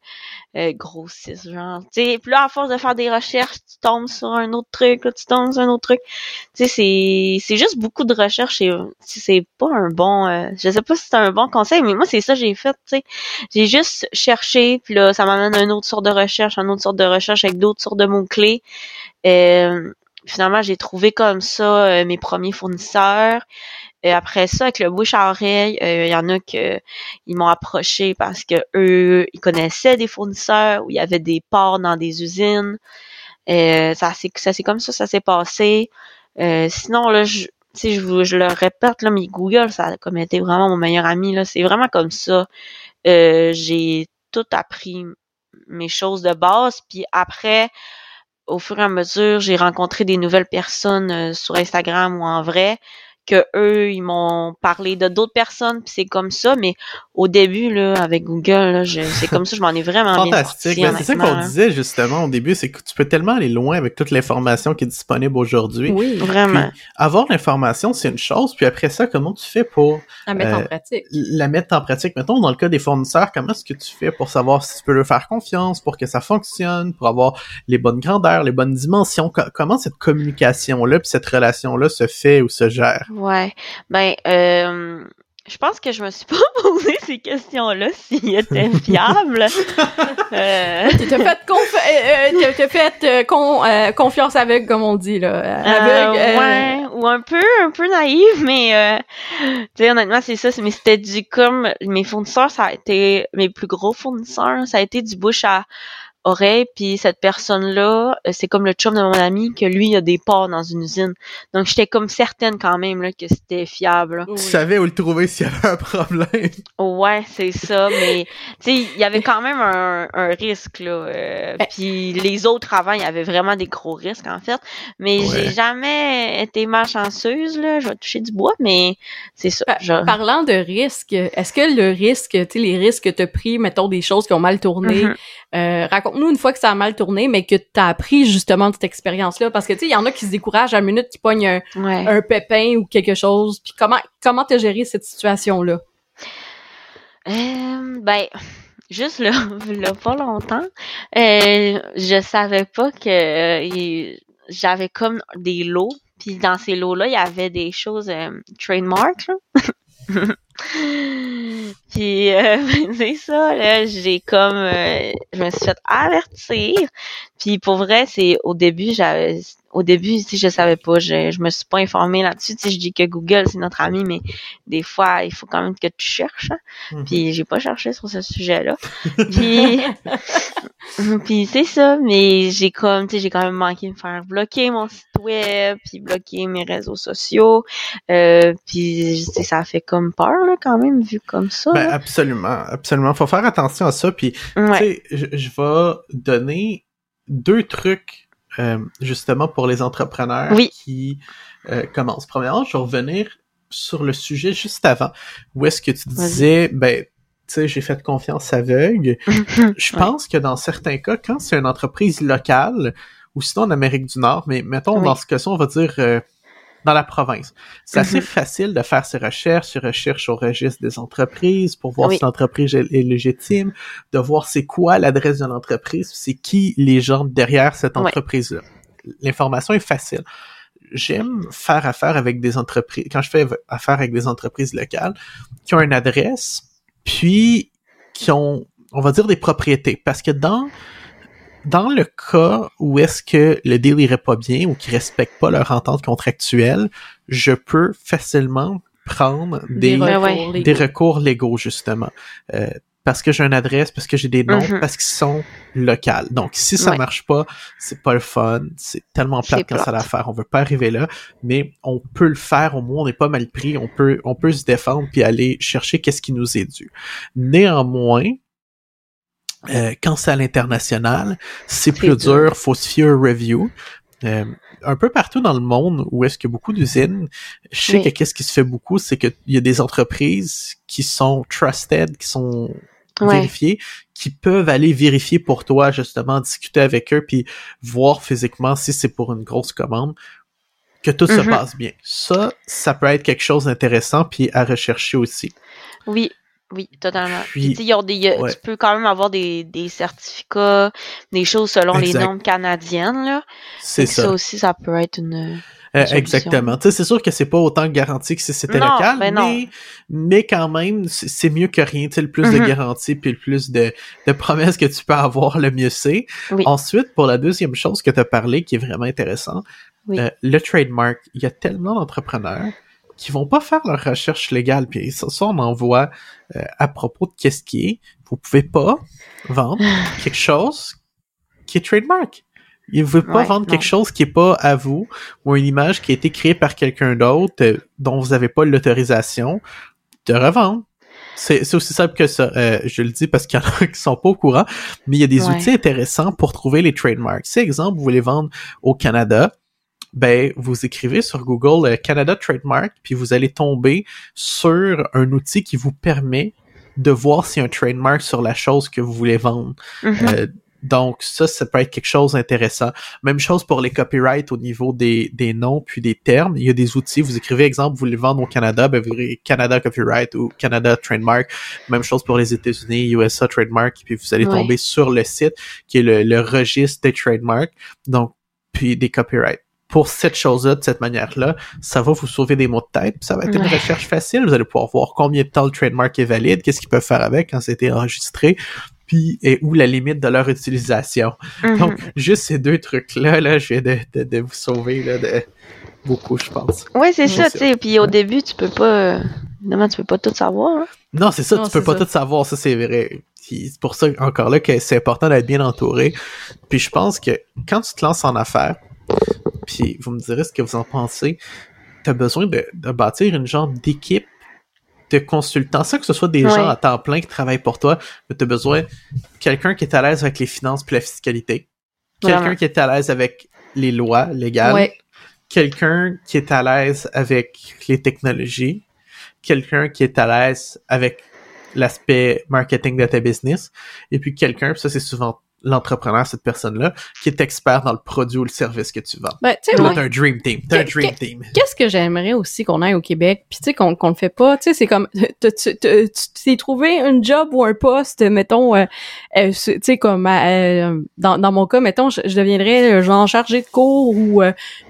euh, grossistes, genre. Tu sais, puis là, à force de faire des recherches, tu tombes sur un autre truc, là, tu tombes sur un autre truc. Tu c'est c'est juste beaucoup de recherches et c'est pas un bon... euh, je sais pas si c'est un bon conseil, mais moi, c'est ça que j'ai fait, tu. J'ai juste cherché, puis là, ça m'amène à une autre sorte de recherche, une autre sorte de recherche avec d'autres sortes de mots-clés. Euh, finalement, j'ai trouvé comme ça euh, mes premiers fournisseurs. Et après ça, avec le bouche à oreille, euh, il y en a que ils m'ont approché parce que eux, ils connaissaient des fournisseurs où il y avait des ports dans des usines. Euh, ça c'est ça c'est comme ça ça s'est passé. Euh, sinon là, je, sais, je, vous- je le répète là, mais Google, ça a comme été vraiment mon meilleur ami là. C'est vraiment comme ça. Euh, j'ai tout appris mes choses de base, puis après, au fur et à mesure, j'ai rencontré des nouvelles personnes euh, sur Instagram ou en vrai que eux ils m'ont parlé de d'autres personnes puis c'est comme ça mais au début là avec Google là, c'est comme ça je m'en ai vraiment bien Fantastique. sorti, Ben, c'est ça qu'on là. disait justement au début, c'est que tu peux tellement aller loin avec toute l'information qui est disponible aujourd'hui. Oui, vraiment Avoir l'information, c'est une chose, puis après ça, comment tu fais pour à mettre en Euh, pratique. la mettre en pratique? Mettons, dans le cas des fournisseurs, comment est-ce que tu fais pour savoir si tu peux leur faire confiance, pour que ça fonctionne, pour avoir les bonnes grandeurs, les bonnes dimensions? Co- comment cette communication-là, puis cette relation-là se fait ou se gère? Ouais. Ben, euh, je pense que je me suis pas posé ces questions-là s'ils étaient fiables. euh, Tu t'as fait, conf- euh, euh, t'as- fait euh, con- euh, confiance aveugle, comme on dit, là. Aveugle, euh, euh, ouais, ou un peu, un peu naïve, mais euh, tu sais, honnêtement, c'est ça. c'est- Mais c'était du comme mes fournisseurs, ça a été mes plus gros fournisseurs, ça a été du bouche à oreille. Puis cette personne-là, euh, c'est comme le chum de mon ami que lui il a des parts dans une usine. Donc j'étais comme certaine quand même là que c'était fiable. là. oui. Tu savais où le trouver s'il y avait un problème. Ouais, c'est ça, mais tu sais, il y avait quand même un, un risque là. euh, Ben- Puis les autres avant, il y avait vraiment des gros risques en fait. Mais Ouais. j'ai jamais été malchanceuse là. Je vais toucher du bois, mais c'est ça. Pa- Parlant de risques, est-ce que le risque, tu sais, les risques que t'as pris, mettons des choses qui ont mal tourné, Mhm. euh, raconte-nous une fois que ça a mal tourné, mais que t'as appris justement de cette expérience-là, parce que tu sais, il y en a qui se découragent à la minute, qui pognent un, Ouais. un pépin ou quelque chose. Puis comment comment t'as géré cette situation-là? Euh, ben, juste là, là pas longtemps, euh, je savais pas que euh, j'avais comme des lots, puis dans ces lots-là, il y avait des choses trademark. puis euh, c'est ça, là, j'ai comme, euh, je me suis fait avertir. Puis pour vrai, c'est au début, j'avais, au début, si je savais pas, je, je me suis pas informée là-dessus. Tu je dis que Google c'est notre ami, mais des fois, il faut quand même que tu cherches. hein. Mhm. Puis j'ai pas cherché sur ce sujet-là. puis puis c'est ça, mais j'ai comme, tu sais, j'ai quand même manqué de me faire bloquer mon site web, puis bloquer mes réseaux sociaux. Euh, puis ça fait comme peur là, quand même vu comme ça. Ben, absolument, absolument. Faut faire attention à ça, puis ouais. Tu sais, je, vais donner deux trucs euh, justement pour les entrepreneurs Oui. qui euh, commencent. Premièrement, je vais revenir sur le sujet juste avant, où est-ce que tu disais, ben, tu sais, j'ai fait confiance aveugle. Je Ouais. pense que dans certains cas, quand c'est une entreprise locale, ou sinon en Amérique du Nord, mais mettons Oui. dans ce cas-ci, on va dire euh, dans la province. C'est assez facile de faire ses recherches, ses recherches au registre des entreprises pour voir Oui. si l'entreprise est légitime, de voir c'est quoi l'adresse de l'entreprise, c'est qui les gens derrière cette Oui. entreprise-là. L'information est facile. J'aime faire affaire avec des entreprises, quand je fais affaire avec des entreprises locales, qui ont une adresse, puis qui ont, on va dire, des propriétés. Parce que dans, dans le cas où est-ce que le deal irait pas bien ou qu'ils respectent pas leur entente contractuelle, je peux facilement prendre des, recours ouais. légaux. des recours légaux, justement. Euh, parce que j'ai une adresse, parce que j'ai des noms, Mhm. parce qu'ils sont locales. Donc, si ça Ouais. marche pas, c'est pas le fun, c'est tellement plate quand ça plate. l'affaire. On veut pas arriver là, mais on peut le faire, au moins on n'est pas mal pris, on peut, on peut se défendre puis aller chercher qu'est-ce qui nous est dû. Néanmoins, euh, quand c'est à l'international, c'est plus dur. dur, faut se fier. Euh, un peu partout dans le monde où est-ce qu'il y a beaucoup d'usines, je sais Oui. que qu'est-ce qui se fait beaucoup, c'est qu'il y a des entreprises qui sont trusted, qui sont Ouais. vérifiées, qui peuvent aller vérifier pour toi, justement, discuter avec eux, puis voir physiquement si c'est pour une grosse commande, que tout se Mhm. passe bien. Ça, ça peut être quelque chose d'intéressant, puis à rechercher aussi. Oui, oui, totalement. Puis- Puis, tu sais, il y a des- il y a- ouais. tu peux quand même avoir des, des certificats, des choses selon Exact. les normes canadiennes, là. C'est ça. ça aussi, ça peut être une... Euh, exactement. Tu sais, c'est sûr que c'est pas autant garanti que si c'était local, ben mais, mais quand même, c'est mieux que rien. Tu sais, le plus de Mhm. garanties puis le plus de, de promesses que tu peux avoir, le mieux c'est. Oui. Ensuite, pour la deuxième chose que tu as parlé, qui est vraiment intéressant, Oui. euh, le trademark. Il y a tellement d'entrepreneurs qui vont pas faire leur recherche légale. Puis ça, ça, on en voit euh, à propos de qu'est-ce qui est. Vous pouvez pas vendre quelque chose qui est trademark. Il veut pas Ouais, vendre non. quelque chose qui est pas à vous ou une image qui a été créée par quelqu'un d'autre euh, dont vous avez pas l'autorisation de revendre. C'est c'est aussi simple que ça. Euh, je le dis parce qu'il y en a qui sont pas au courant, mais il y a des Ouais. outils intéressants pour trouver les trademarks. Si, exemple, vous voulez vendre au Canada, ben vous écrivez sur Google euh, Canada Trademark, puis vous allez tomber sur un outil qui vous permet de voir s'il y a un trademark sur la chose que vous voulez vendre. Mhm. Euh, donc ça, ça peut être quelque chose d'intéressant. Même chose pour les copyrights au niveau des, des noms puis des termes. Il y a des outils. Vous écrivez, exemple, vous voulez vendre au Canada, ben vous écrivez Canada Copyright ou Canada Trademark. Même chose pour les États-Unis, USA Trademark. Puis vous allez Ouais. tomber sur le site qui est le, le registre des trademarks. Donc, puis des copyrights. Pour cette chose-là, de cette manière-là, ça va vous sauver des mots de tête. puis Ça va être une recherche facile. Vous allez pouvoir voir combien de temps le trademark est valide, qu'est-ce qu'ils peuvent faire avec quand c'était enregistré, puis et où la limite de leur utilisation. Mhm. Donc, juste ces deux trucs-là, là, je viens de, de, de vous sauver là, de beaucoup, je pense. Ouais, c'est ça, tu sais. Puis au début, tu peux pas. Évidemment, tu peux pas tout savoir. hein. Non, c'est ça, Non, tu peux c'est pas ça. tout savoir, ça c'est vrai. C'est pour ça, encore là, que c'est important d'être bien entouré. Puis je pense que quand tu te lances en affaires, puis vous me direz ce que vous en pensez, t'as besoin de, de bâtir une genre d'équipe de consultants, sans que ce soit des Ouais. gens à temps plein qui travaillent pour toi, mais t'as besoin de quelqu'un qui est à l'aise avec les finances puis la fiscalité, quelqu'un qui est à l'aise avec les lois légales, Ouais. quelqu'un qui est à l'aise avec les technologies, quelqu'un qui est à l'aise avec l'aspect marketing de ta business, et puis quelqu'un, ça c'est souvent l'entrepreneur, cette personne-là, qui est expert dans le produit ou le service que tu vends. Ben, tu t'as un dream team. T'as un dream team. qu'est-ce que j'aimerais aussi qu'on aille au Québec, puis tu sais qu'on qu'on le fait pas, tu sais c'est comme tu t'es trouvé un job ou un poste, mettons, euh, euh, tu sais comme euh, dans, dans mon cas, mettons, je, je deviendrais euh, genre chargé de cours ou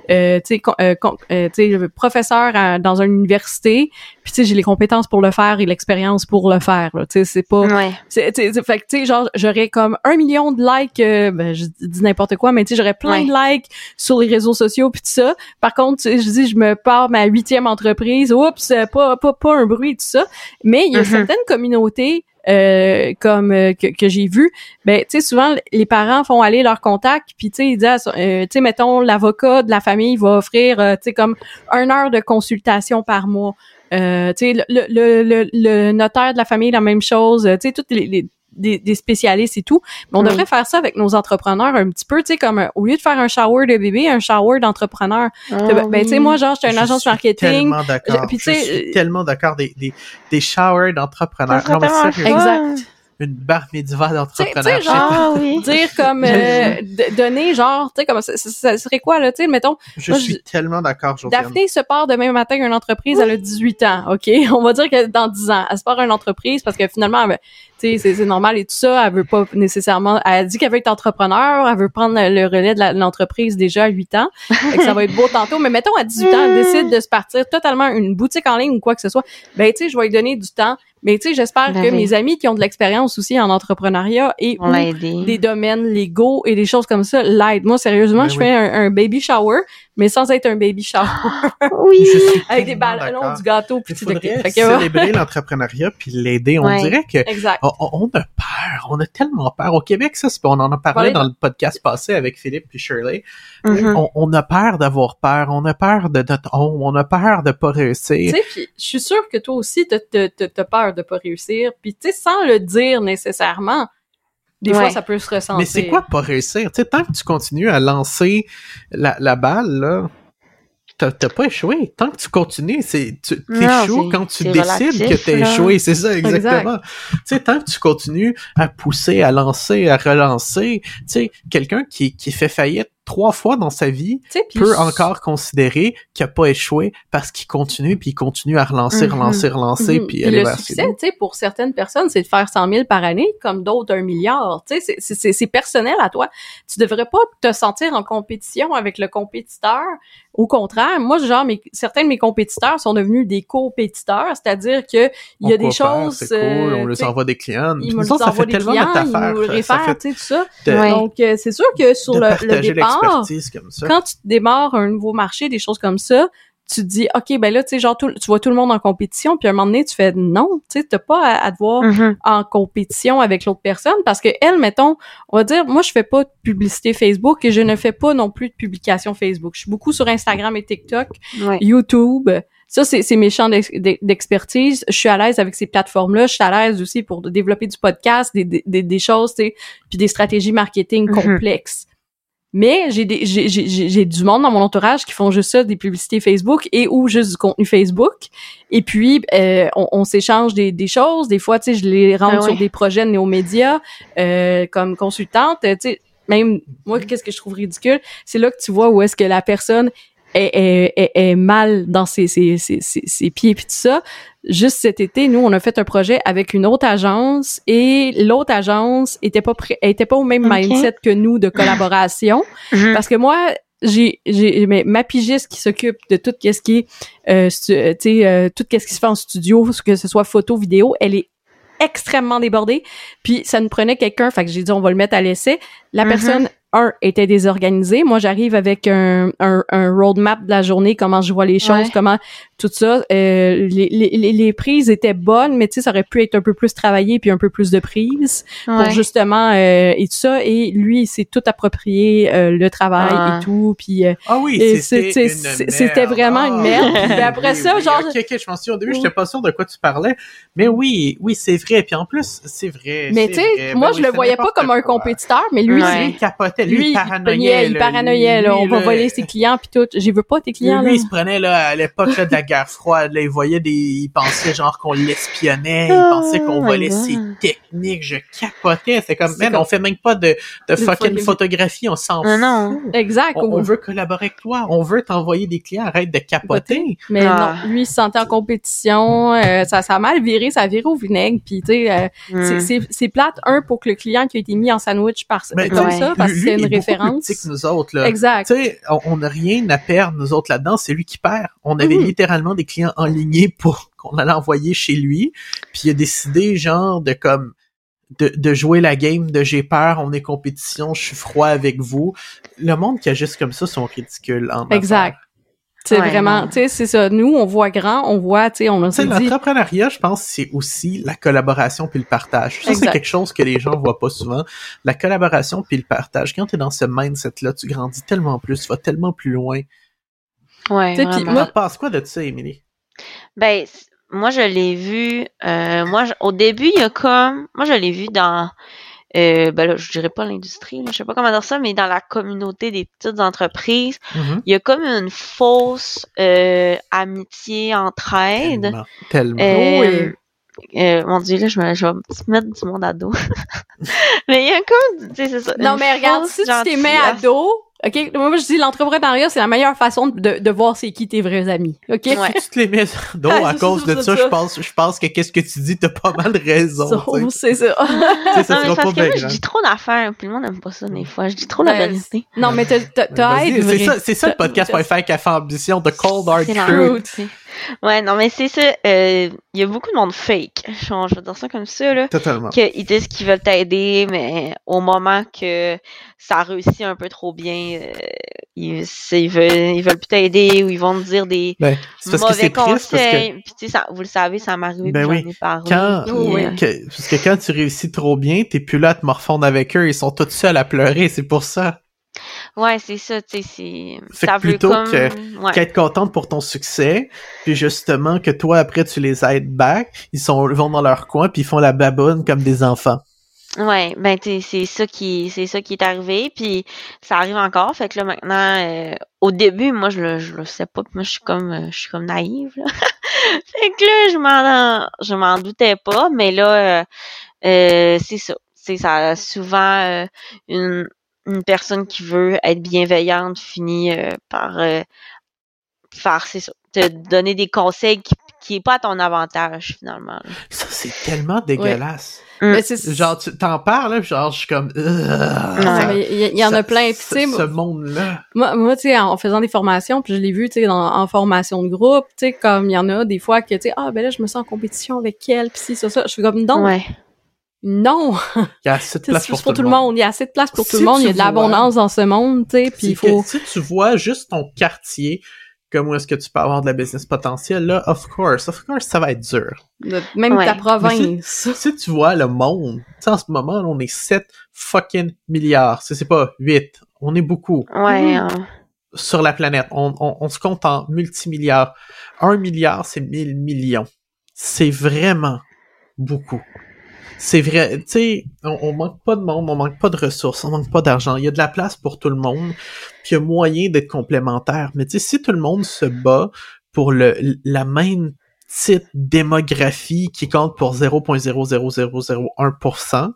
euh, tu sais euh, euh, professeur à- dans une université, puis tu sais j'ai les compétences pour le faire et l'expérience pour le faire, tu sais c'est pas Ouais. c'est, tu sais, fait que, tu sais, genre, j'aurais comme un million de likes, euh, ben, je dis n'importe quoi, mais tu sais, j'aurais plein de likes sur les réseaux sociaux puis tout ça. Par contre, tu sais, je dis, je me pars ma huitième entreprise, oups, pas, pas, pas un bruit, tout ça. Mais il y a Mhm. certaines communautés, euh, comme euh, que, que j'ai vu, ben, tu sais, souvent, les parents font aller leur contact, puis tu sais, ils disent, euh, tu sais, mettons, l'avocat de la famille va offrir, euh, tu sais, comme une heure de consultation par mois. Euh, tu sais, le, le, le, le notaire de la famille, la même chose. Tu sais, toutes les, les- des, des spécialistes et tout. Mais on Oui. devrait faire ça avec nos entrepreneurs un petit peu, tu sais, comme un- au lieu de faire un shower de bébé, un shower d'entrepreneur. Ah ben, tu sais, moi, genre, j'étais une Je agence suis marketing. tellement d'accord. Je- puis, Je tu sais, suis euh, tellement d'accord des, des, des showers d'entrepreneurs. Non, mais sérieux. Exact. Une bar mitzvah Tu d'entrepreneurs. sais, genre, Ah oui. Dire comme euh, donner genre tu sais comme ça, ça- serait quoi là tu sais mettons Je moi, suis je- tellement d'accord, Josiane. Daphné se part demain matin à une entreprise, elle a 18 ans, OK? On va dire que dans 10 ans, elle se part une entreprise parce que finalement, tu sais, c'est normal et tout ça, elle veut pas nécessairement, elle dit qu'elle veut être entrepreneur, elle veut prendre le relais de la- de l'entreprise déjà à 8 ans, Fait que ça va être beau tantôt, mais mettons à 18 ans, elle décide de se partir totalement une boutique en ligne ou quoi que ce soit, ben tu sais, je vais lui donner du temps, mais tu sais, j'espère Ben que mes amis qui ont de l'expérience aussi en entrepreneuriat et ou des domaines légaux et des choses comme ça l'aident. Moi, sérieusement, Ben je oui. fais un, un baby shower, mais sans être un baby shower. Oui. Avec des ballons, du gâteau, puis Il faudrait Fait que, ouais. célébrer l'entrepreneuriat puis l'aider. On Ouais. dirait que Exact. on, on- a peur, on a tellement peur. Au Québec, ça, c'est- on en a parlé dans le podcast passé avec Philippe puis Shirley. Mhm. On, on a peur d'avoir peur, on a peur de notre honte, on a peur de pas Tu réussir. sais, puis je suis sûre que toi aussi, t'as t'as- t'as- t'as peur de pas réussir. Puis tu sais, sans le dire nécessairement, des fois, ça peut se ressentir. Mais c'est quoi pas réussir? Tu sais, tant que tu continues à lancer la, la balle, là, t'as t'as pas échoué. Tant que tu continues, c'est tu quand tu décides relatif, que t'as échoué. C'est ça, exactement. Tu sais, tant que tu continues à pousser, à lancer, à relancer, tu sais, quelqu'un qui, qui fait faillite trois fois dans sa vie puis peut encore considérer qu'il a pas échoué parce qu'il continue, puis il continue à relancer, Mhm. relancer, relancer, Mhm. puis Puis aller le vers succès, tu sais, pour certaines personnes, c'est de faire 100 000 par année, comme d'autres un milliard. Tu sais, c'est- c'est- c'est c'est personnel à toi. Tu devrais pas te sentir en compétition avec le compétiteur. Au contraire, moi, genre, mes, certains de mes compétiteurs sont devenus des compétiteurs, c'est-à-dire que il y a des choses. cool, euh, on leur envoie des clients. ils nous envoient des tellement clients, ils nous réfèrent, tu sais, tout ça. de- Ouais. Donc, euh, c'est sûr que sur le, le départ, l'expertise comme ça. quand tu démarres un nouveau marché, des choses comme ça, tu te dis, OK, ben là, tu sais, genre, tout- tu vois tout le monde en compétition, puis à un moment donné, tu fais non, tu sais, t'as pas à, à te voir Mhm. en compétition avec l'autre personne parce que elle, mettons, on va dire, moi, je fais pas de publicité Facebook et je ne fais pas non plus de publication Facebook. Je suis beaucoup sur Instagram et TikTok, Ouais. YouTube. Ça, c'est c'est mes champs d'ex- d'ex- d'expertise. Je suis à l'aise avec ces plateformes-là. Je suis à l'aise aussi pour développer du podcast, des, des, des- choses, tu sais, puis des stratégies marketing Mhm. complexes. Mais j'ai des j'ai j'ai j'ai du monde dans mon entourage qui font juste ça, des publicités Facebook et ou juste du contenu Facebook. Et puis euh, on, on s'échange des, des choses. Des fois, tu sais, je les rentre Ah sur des projets de néo-médias euh, comme consultante. Tu sais, même moi, qu'est-ce que je trouve ridicule, c'est là que tu vois où est-ce que la personne est, est, est, est mal dans ses, ses, ses, ses, pieds puis tout ça. Juste cet été, nous, on a fait un projet avec une autre agence et l'autre agence était pas était pas au même mindset que nous de collaboration. Parce que moi, j'ai j'ai mais ma pigiste qui s'occupe de tout ce qui est euh, euh, tu sais euh, tout ce qui se fait en studio que ce soit photo vidéo elle est extrêmement débordée puis ça nous prenait quelqu'un fait que j'ai dit on va le mettre à l'essai la Mhm. personne un était désorganisée moi j'arrive avec un, un un roadmap de la journée comment je vois les choses Ouais. comment tout ça euh, les, les, les- les prises étaient bonnes mais tu sais ça aurait pu être un peu plus travaillé puis un peu plus de prises pour Ouais. justement euh, et tout ça et lui il s'est tout approprié euh, le travail Ah. et tout puis euh, Ah oui, Et c'était vraiment une Ah, merde. Puis après oui, ça, oui. genre- Ok, ok, je m'en souviens. Au début, j'étais pas sûr de quoi tu parlais. Mais oui, oui, c'est vrai. Puis en plus, c'est vrai. mais tu sais moi Ben je le voyais pas comme un quoi. compétiteur mais lui Ouais. il capotait. Lui, lui il paranoïait. il là. paranoïait là Lui, on va voler ses clients puis tout j'ai veux pas tes clients Lui, là il se prenait là à l'époque de la guerre froide. Là, il voyait des, il pensait genre qu'on l'espionnait. Il Oh pensait qu'on volait God. ses techniques. Je capotais. C'est comme, man, comme- on fait même pas de, de fucking photographie. On s'en Non, fout. non. exact On, on veut collaborer avec toi. On veut t'envoyer des clients. Arrête de capoter. mais Ah. non lui il se sentait en compétition euh, ça ça a mal viré ça a viré au vinaigre puis tu sais euh, c'est- Mm. c'est c'est plate un pour que le client qui a été mis en sandwich par Ben, comme ouais. ça parce que c'est une plus référence petit que nous autres, là. exact Tu sais, on- n'a rien à perdre, nous autres, là-dedans. C'est lui qui perd. On avait Mhm. Littéralement des clients en ligne pour qu'on allait envoyer chez lui. Puis il a décidé, genre, de comme de, de jouer la game de j'ai peur, on est compétition, je suis froid avec vous. Le monde qui agisse comme ça sont ridicules en exact affaires. c'est Ouais, vraiment tu sais c'est ça nous on voit grand on voit tu sais on s'est dit l'entrepreneuriat, je pense, c'est aussi la collaboration puis le partage. Ça, c'est quelque chose que les gens voient pas souvent. La collaboration puis le partage. Quand tu es dans ce mindset-là, tu grandis tellement plus, tu vas tellement plus loin. Ouais, moi- T'en penses quoi de ça, Émilie? Ben, moi, je l'ai vu. euh, moi, je- au début, il y a comme. Moi, je l'ai vu dans. Euh, ben là, je dirais pas l'industrie, je sais pas comment dire ça, mais dans la communauté des petites entreprises, Mhm. il y a comme une fausse euh, amitié, entraide. Tellement. Tellement. Euh, euh, mon dieu, là, je, me, je vais me mettre du monde à dos. mais il y a comme, tu sais, c'est ça. Non, mais regarde, si tu t'es mis à dos, OK, moi, je dis l'entrepreneuriat, c'est la meilleure façon de, de voir c'est qui tes vrais amis, OK? Ouais. tu te les mets dos Ah, à cause ça, de ça, ça. je pense, je pense que qu'est-ce que tu dis, t'as pas mal raison. C'est ça. Tu sais, ça Non, mais sera c'est parce pas que bien moi, je dis trop d'affaires, puis le monde aime pas ça des fois. Je dis trop la Ben, vérité. non, mais t'as, Vas-y, aide C'est ça, c'est ça le podcast pour faire café ambition, The Cold Hard Truth. Ouais, non, mais c'est ça. euh, Il y a beaucoup de monde fake. Genre, je vais dire ça comme ça, là. Totalement. Qu'ils disent qu'ils veulent t'aider, mais au moment que ça réussit un peu trop bien, euh, ils, veulent, ils veulent plus t'aider ou ils vont te dire des Ben, parce mauvais parce que conseils. Puis, tu sais, ça- vous le savez, ça m'est arrivé, Ben oui. j'en ai parlé. quand, puis, Oui, oui. euh, que- parce que quand tu réussis trop bien, t'es plus là à te morfondre avec eux, ils sont tous seuls à pleurer, c'est pour ça. Ouais, c'est ça, tu sais, c'est... Plutôt comme... que- ouais. Qu'être contente pour ton succès, puis justement que toi après tu les aides back, ils sont vont dans leur coin puis ils font la baboune comme des enfants. Ouais, ben c'est ça qui c'est ça qui est arrivé puis ça arrive encore fait que là maintenant euh, au début moi je le je le sais pas puis moi je suis comme euh, je suis comme naïve là. fait que là je m'en je m'en doutais pas mais là euh, euh, c'est ça. C'est ça souvent euh, une une personne qui veut être bienveillante finit euh, par euh, faire c'est ça te donner des conseils qui qui est pas à ton avantage finalement. là. Ça c'est tellement dégueulasse. Mais c'est, Genre tu t'en parles genre je suis comme mais il y, y en ça- a plein. Puis, tu ce, monde-là. Moi, moi tu sais, en faisant des formations, puis je l'ai vu, tu sais, dans- en formation de groupe, tu sais, comme il y en a des fois que, tu sais, ah, ben là, je me sens en compétition avec elle, puis si, ça, ça. Je suis comme, non, Ouais. Non, Il y a assez de place pour, tout le monde. Il y a assez de place pour tout le monde. Il y a de l'abondance dans ce monde, tu sais, puis C'est il faut... si tu vois juste ton quartier, comme où est-ce que tu peux avoir de la business potentielle, là, of course, of course, ça va être dur. Même Ouais. ta province. Si tu vois le monde, tu sais, en ce moment, là, on est 7 fucking milliards. C'est c'est pas 8. On est beaucoup Ouais. Mhm. hein. sur la planète. On, on, on se compte en multimilliards. Un milliard, c'est 1000 millions. C'est vraiment beaucoup. C'est vrai, tu sais, on, on manque pas de monde, on manque pas de ressources, on manque pas d'argent. Il y a de la place pour tout le monde, puis il y a moyen d'être complémentaire. Mais tu sais, si tout le monde se bat pour le la même petite démographie qui compte pour 0.00001% de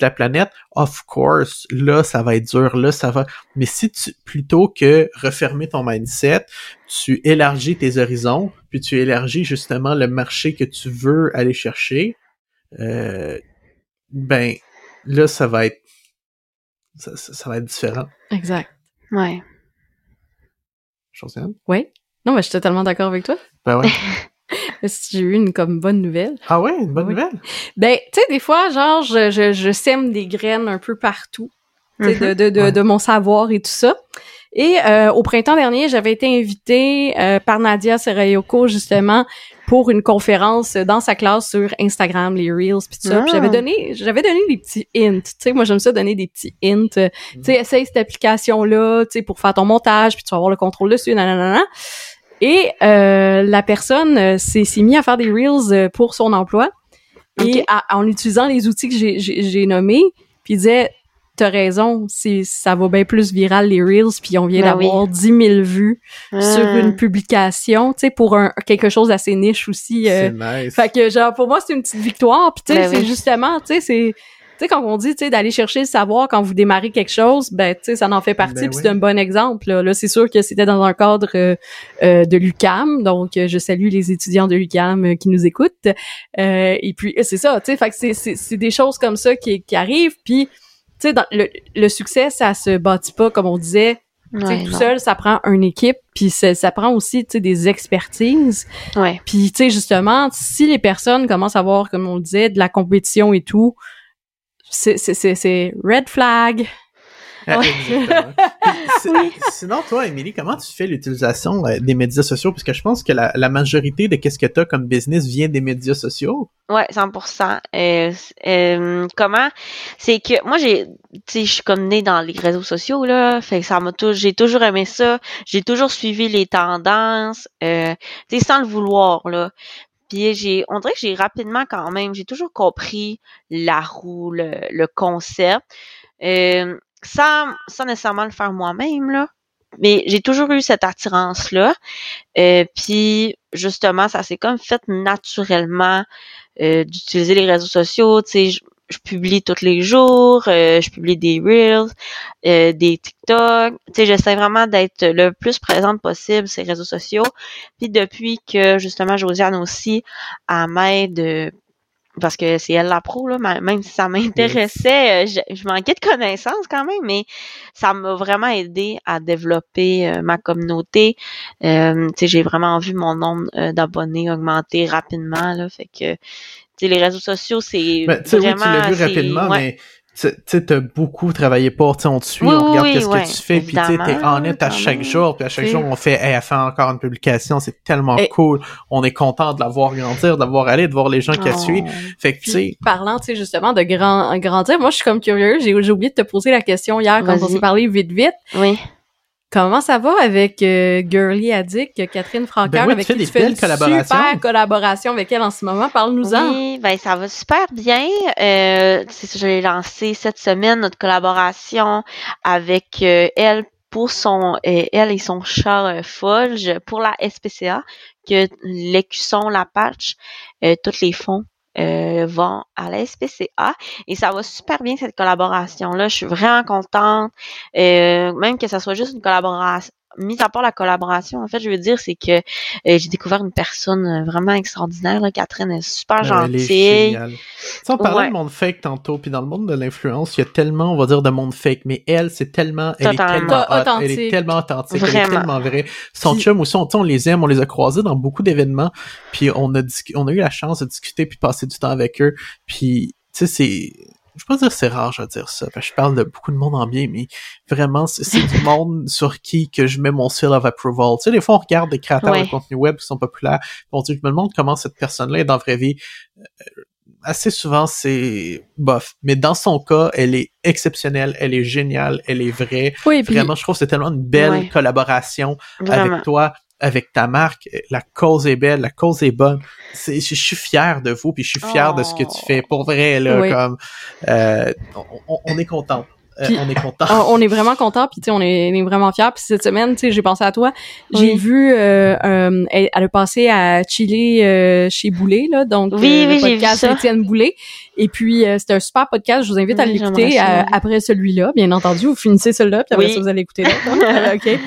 la planète, of course, là, ça va être dur, là, ça va. Mais si tu, plutôt que refermer ton mindset, tu élargis tes horizons, puis tu élargis justement le marché que tu veux aller chercher, euh, ben, là, ça va être, ça, ça- ça va être différent. Exact. Ouais. Josiane? Oui. Non, mais je suis totalement d'accord avec toi. Ben ouais. J'ai eu une comme bonne nouvelle? Ah ouais, une bonne Oui. nouvelle. Ben, tu sais, des fois, genre, je, je, je sème des graines un peu partout, Mhm. de, de, de, Ouais. de mon savoir et tout ça. Et euh, au printemps dernier, j'avais été invitée euh, par Nadia Serayoko, justement, pour une conférence dans sa classe sur Instagram, les Reels, puis tout ça. Puis Ah. j'avais donné, j'avais donné des petits hints. Tu sais, moi, j'aime ça donner des petits hints. Tu sais, essaye cette application-là, tu sais, pour faire ton montage, puis tu vas avoir le contrôle dessus, nanana. Et euh, la personne euh, s'est s'est mis à faire des Reels euh, pour son emploi. Et à- en utilisant les outils que j'ai- j'ai j'ai nommés, puis il disait t'as raison, c'est ça va bien plus viral les reels, puis on vient Ben oui. d'avoir 10 000 vues sur Ah. une publication, tu sais pour un quelque chose d'assez niche aussi. euh, C'est nice. fait que genre pour moi c'est une petite victoire, puis tu sais Ben c'est oui. justement, tu sais c'est tu sais quand on dit tu sais d'aller chercher le savoir quand vous démarrez quelque chose, ben tu sais ça en fait partie, Ben puis oui. c'est un bon exemple. Là, Là, c'est sûr que c'était dans un cadre euh, euh, de l'UCAM, donc euh, je salue les étudiants de l'UCAM euh, qui nous écoutent. Euh, et puis c'est ça, tu sais, fait que c'est c'est c'est des choses comme ça qui qui arrivent, puis sais le le succès ça se bâtit pas comme on disait Ouais, tout seul, ça prend une équipe, puis ça, ça prend aussi, des expertises. Ouais. Puis, justement, si les personnes commencent à avoir, comme on le disait, de la compétition et tout, c'est red flag. Ah, Sinon, toi, Émilie, comment tu fais l'utilisation euh, des médias sociaux? Parce que je pense que la, la majorité de qu'est-ce que tu as comme business vient des médias sociaux. Ouais, 100%. Euh, euh, comment? C'est que moi j'ai tu sais je suis comme née dans les réseaux sociaux là, fait que ça m'a toujours j'ai toujours aimé ça, j'ai toujours suivi les tendances tu sais sans le vouloir là. Puis j'ai on dirait que j'ai rapidement quand même, j'ai toujours compris la roue, le, le concept euh, sans sans nécessairement le faire moi-même là. Mais j'ai toujours eu cette attirance là. Euh, puis justement, ça s'est comme fait naturellement euh, d'utiliser les réseaux sociaux. Tu sais, je, je publie tous les jours, euh, je publie des reels, euh, des TikTok. Tu sais, j'essaie vraiment d'être le plus présente possible les réseaux sociaux. Puis depuis que justement Josiane aussi, elle m'aide euh, parce que c'est elle la pro là, même si ça m'intéressait, euh, je, je manquais de connaissances quand même, mais ça m'a vraiment aidé à développer euh, ma communauté. Euh, tu sais, j'ai vraiment vu mon nombre euh, d'abonnés augmenter rapidement là, fait que tu sais, les réseaux sociaux c'est Ben, tu sais, oui, tu vraiment l'as vu rapidement, ouais. mais tu sais, t'as beaucoup travaillé pour, tu sais, on te suit, Oui, on regarde oui, qu'est-ce ouais, que tu fais, puis tu sais, t'es honnête à chaque jour, puis à chaque jour, on fait, hey, elle fait encore une publication, c'est tellement Et- cool, on est content de la voir grandir, de la voir aller, de voir les gens qui la Oh. suivent. Fait que, tu sais, parlant, tu sais, justement, de grand, grandir, moi, je suis comme curieuse. J'ai oublié de te poser la question hier quand on s'est parlé vite, vite. Oui. Comment ça va avec euh, Girly Addict, Catherine Francaire, Ben oui, tu avec fais qui des tu fais une super collaboration avec elle en ce moment? Parle-nous-en. Oui, ben ça va super bien. Euh, c'est ça, j'ai lancé cette semaine notre collaboration avec euh, elle pour son euh, elle et son char euh, Folge pour la SPCA que l'écusson la patch euh, tous les fonds euh, vont à la SPCA et ça va super bien cette collaboration là je suis vraiment contente euh, même que ça soit juste une collaboration mis à part la collaboration en fait je veux dire c'est que euh, j'ai découvert une personne euh, vraiment extraordinaire là. Catherine est super ben, elle est gentille géniale. Tu sais, on parlait Ouais. de monde fake tantôt, puis dans le monde de l'influence, il y a tellement, on va dire, de monde fake, mais elle, c'est tellement, elle est tellement hot, elle est Authentique. tellement authentique, elle est tellement vraie. Son Puis- chum aussi, on, on les aime, on les a croisés dans beaucoup d'événements, puis on a on a eu la chance de discuter puis de passer du temps avec eux, puis tu sais, c'est, je peux pas dire que c'est rare, je vais dire ça, parce que je parle de beaucoup de monde en bien, mais vraiment, c'est du monde sur qui que je mets mon seal of approval. Tu sais, des fois, on regarde des créateurs Ouais. de contenu web qui sont populaires, on dit, je me demande comment cette personne-là est dans la vraie vie. Euh, assez souvent, c'est bof. Mais dans son cas, elle est exceptionnelle, elle est géniale, elle est vraie. Oui, puis Vraiment, je trouve que c'est tellement une belle Ouais. collaboration vraiment avec toi. Avec ta marque, la cause est belle, la cause est bonne. Je, suis fier de vous, puis je suis fier de ce que tu Oh. fais. Pour vrai, là, Oui. comme euh, on, on- on est content. Euh, on est content. on on est vraiment content puis tu sais on est, on est vraiment fiers puis cette semaine tu sais j'ai pensé à toi j'ai Oui. vu euh, euh, elle, elle a passé à chiller euh, chez Boulet là donc Oui, euh, oui, le podcast. Étienne Boulet et puis euh, c'était un super podcast je vous invite à l'écouter euh, après celui-là bien entendu vous finissez celui-là puis après Oui. ça vous allez écouter l'autre hein? ok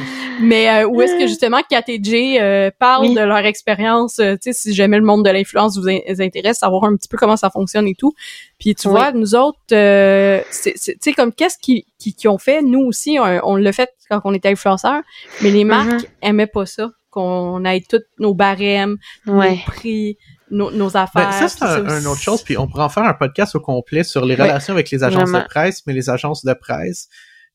mais euh, où est-ce que justement Kat et Jay euh, parlent Oui. de leur expérience euh, tu sais si jamais le monde de l'influence vous in- intéresse savoir un petit peu comment ça fonctionne et tout puis tu Oui. vois nous autres euh, c'est c'est- tu sais comme qu'est-ce qui, qui qui ont fait? Nous aussi on, on l'a fait quand on était influenceurs mais les marques Mhm. aimaient pas ça qu'on ait toutes nos barèmes Ouais. nos prix nos, nos affaires Ben, ça, c'est un, une autre chose, puis on pourrait en faire un podcast au complet sur les Ouais. relations avec les agences Vraiment. de presse, mais les agences de presse,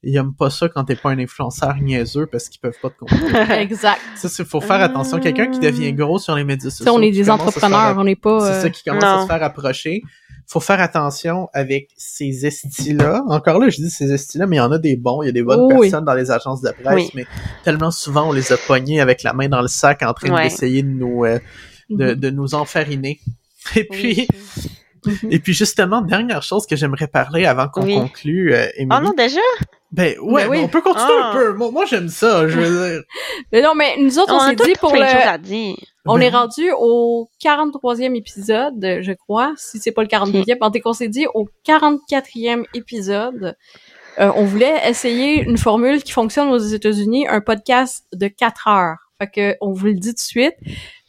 ils aiment pas ça quand t'es pas un influenceur niaiseux parce qu'ils peuvent pas te comprendre. exact ça, c'est faut faire attention. Quelqu'un qui devient gros sur les médias Tu sais, sociaux. on est des entrepreneurs on n'est pas C'est euh, ça qui commence à se faire approcher. Faut faire attention avec ces estis-là. Encore là, je dis ces estis-là, mais il y en a des bons. Il y a des bonnes oui. personnes dans les agences de presse, Oui. mais tellement souvent on les a pognés avec la main dans le sac en train Ouais. d'essayer de nous euh, de, Mhm. de nous enfariner. Et puis, Oui. Et puis justement, dernière chose que j'aimerais parler avant qu'on conclue, euh, Émilie. Oh non, déjà? Ben ouais, Ben oui. on peut continuer Ah. un peu. Moi, moi j'aime ça. Je veux dire. mais non mais nous autres on, s'est dit pour plein de choses le à dire. On Ben est rendu au 43e épisode, je crois, si c'est pas le 42e. En tout cas, on s'est dit au 44e épisode, euh, on voulait essayer une formule qui fonctionne aux États-Unis, un podcast de 4 heures. Fait que on vous le dit tout de suite.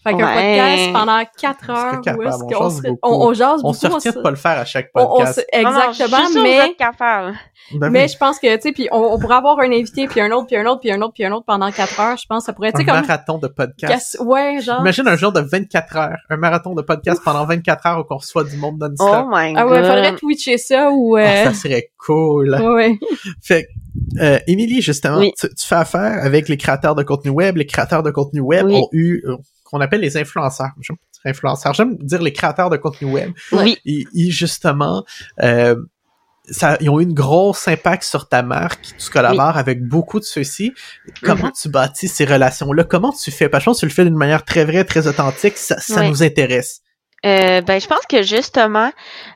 Fait qu'un Ouais. podcast pendant 4 serait heures, où est-ce qu'on se- beaucoup. on, on jase On se beaucoup, retient se- de pas le faire à chaque on- on podcast. se- exactement, non, non, mais. Ben mais oui. je pense que tu sais puis on, on pourrait avoir un invité puis un autre puis un autre puis un autre puis un autre pendant 4 heures, je pense que ça pourrait être tu un sais comme marathon de podcast. ouais, genre Imagine un jour de 24 heures, un marathon de podcast pendant 24 heures où on reçoit du monde Oh non-stop. my Ah ouais, faudrait twitcher ça ou Ah, euh... ça serait cool. ouais. Fait que, euh, Émilie, justement, Oui. tu, tu fais affaire avec les créateurs de contenu web. Les créateurs de contenu web Oui. ont eu, euh, qu'on appelle les influenceurs. J'aime influenceurs. J'aime dire les créateurs de contenu web. Oui. Ils, ils, justement, euh, ça, ils ont eu une grosse impact sur ta marque. Tu collabores avec beaucoup de ceux-ci. Comment Mhm. tu bâtis ces relations-là? Comment tu fais? Parce que je pense que tu le fais d'une manière très vraie, très authentique. Ça, nous intéresse. Euh, ben, je pense que justement,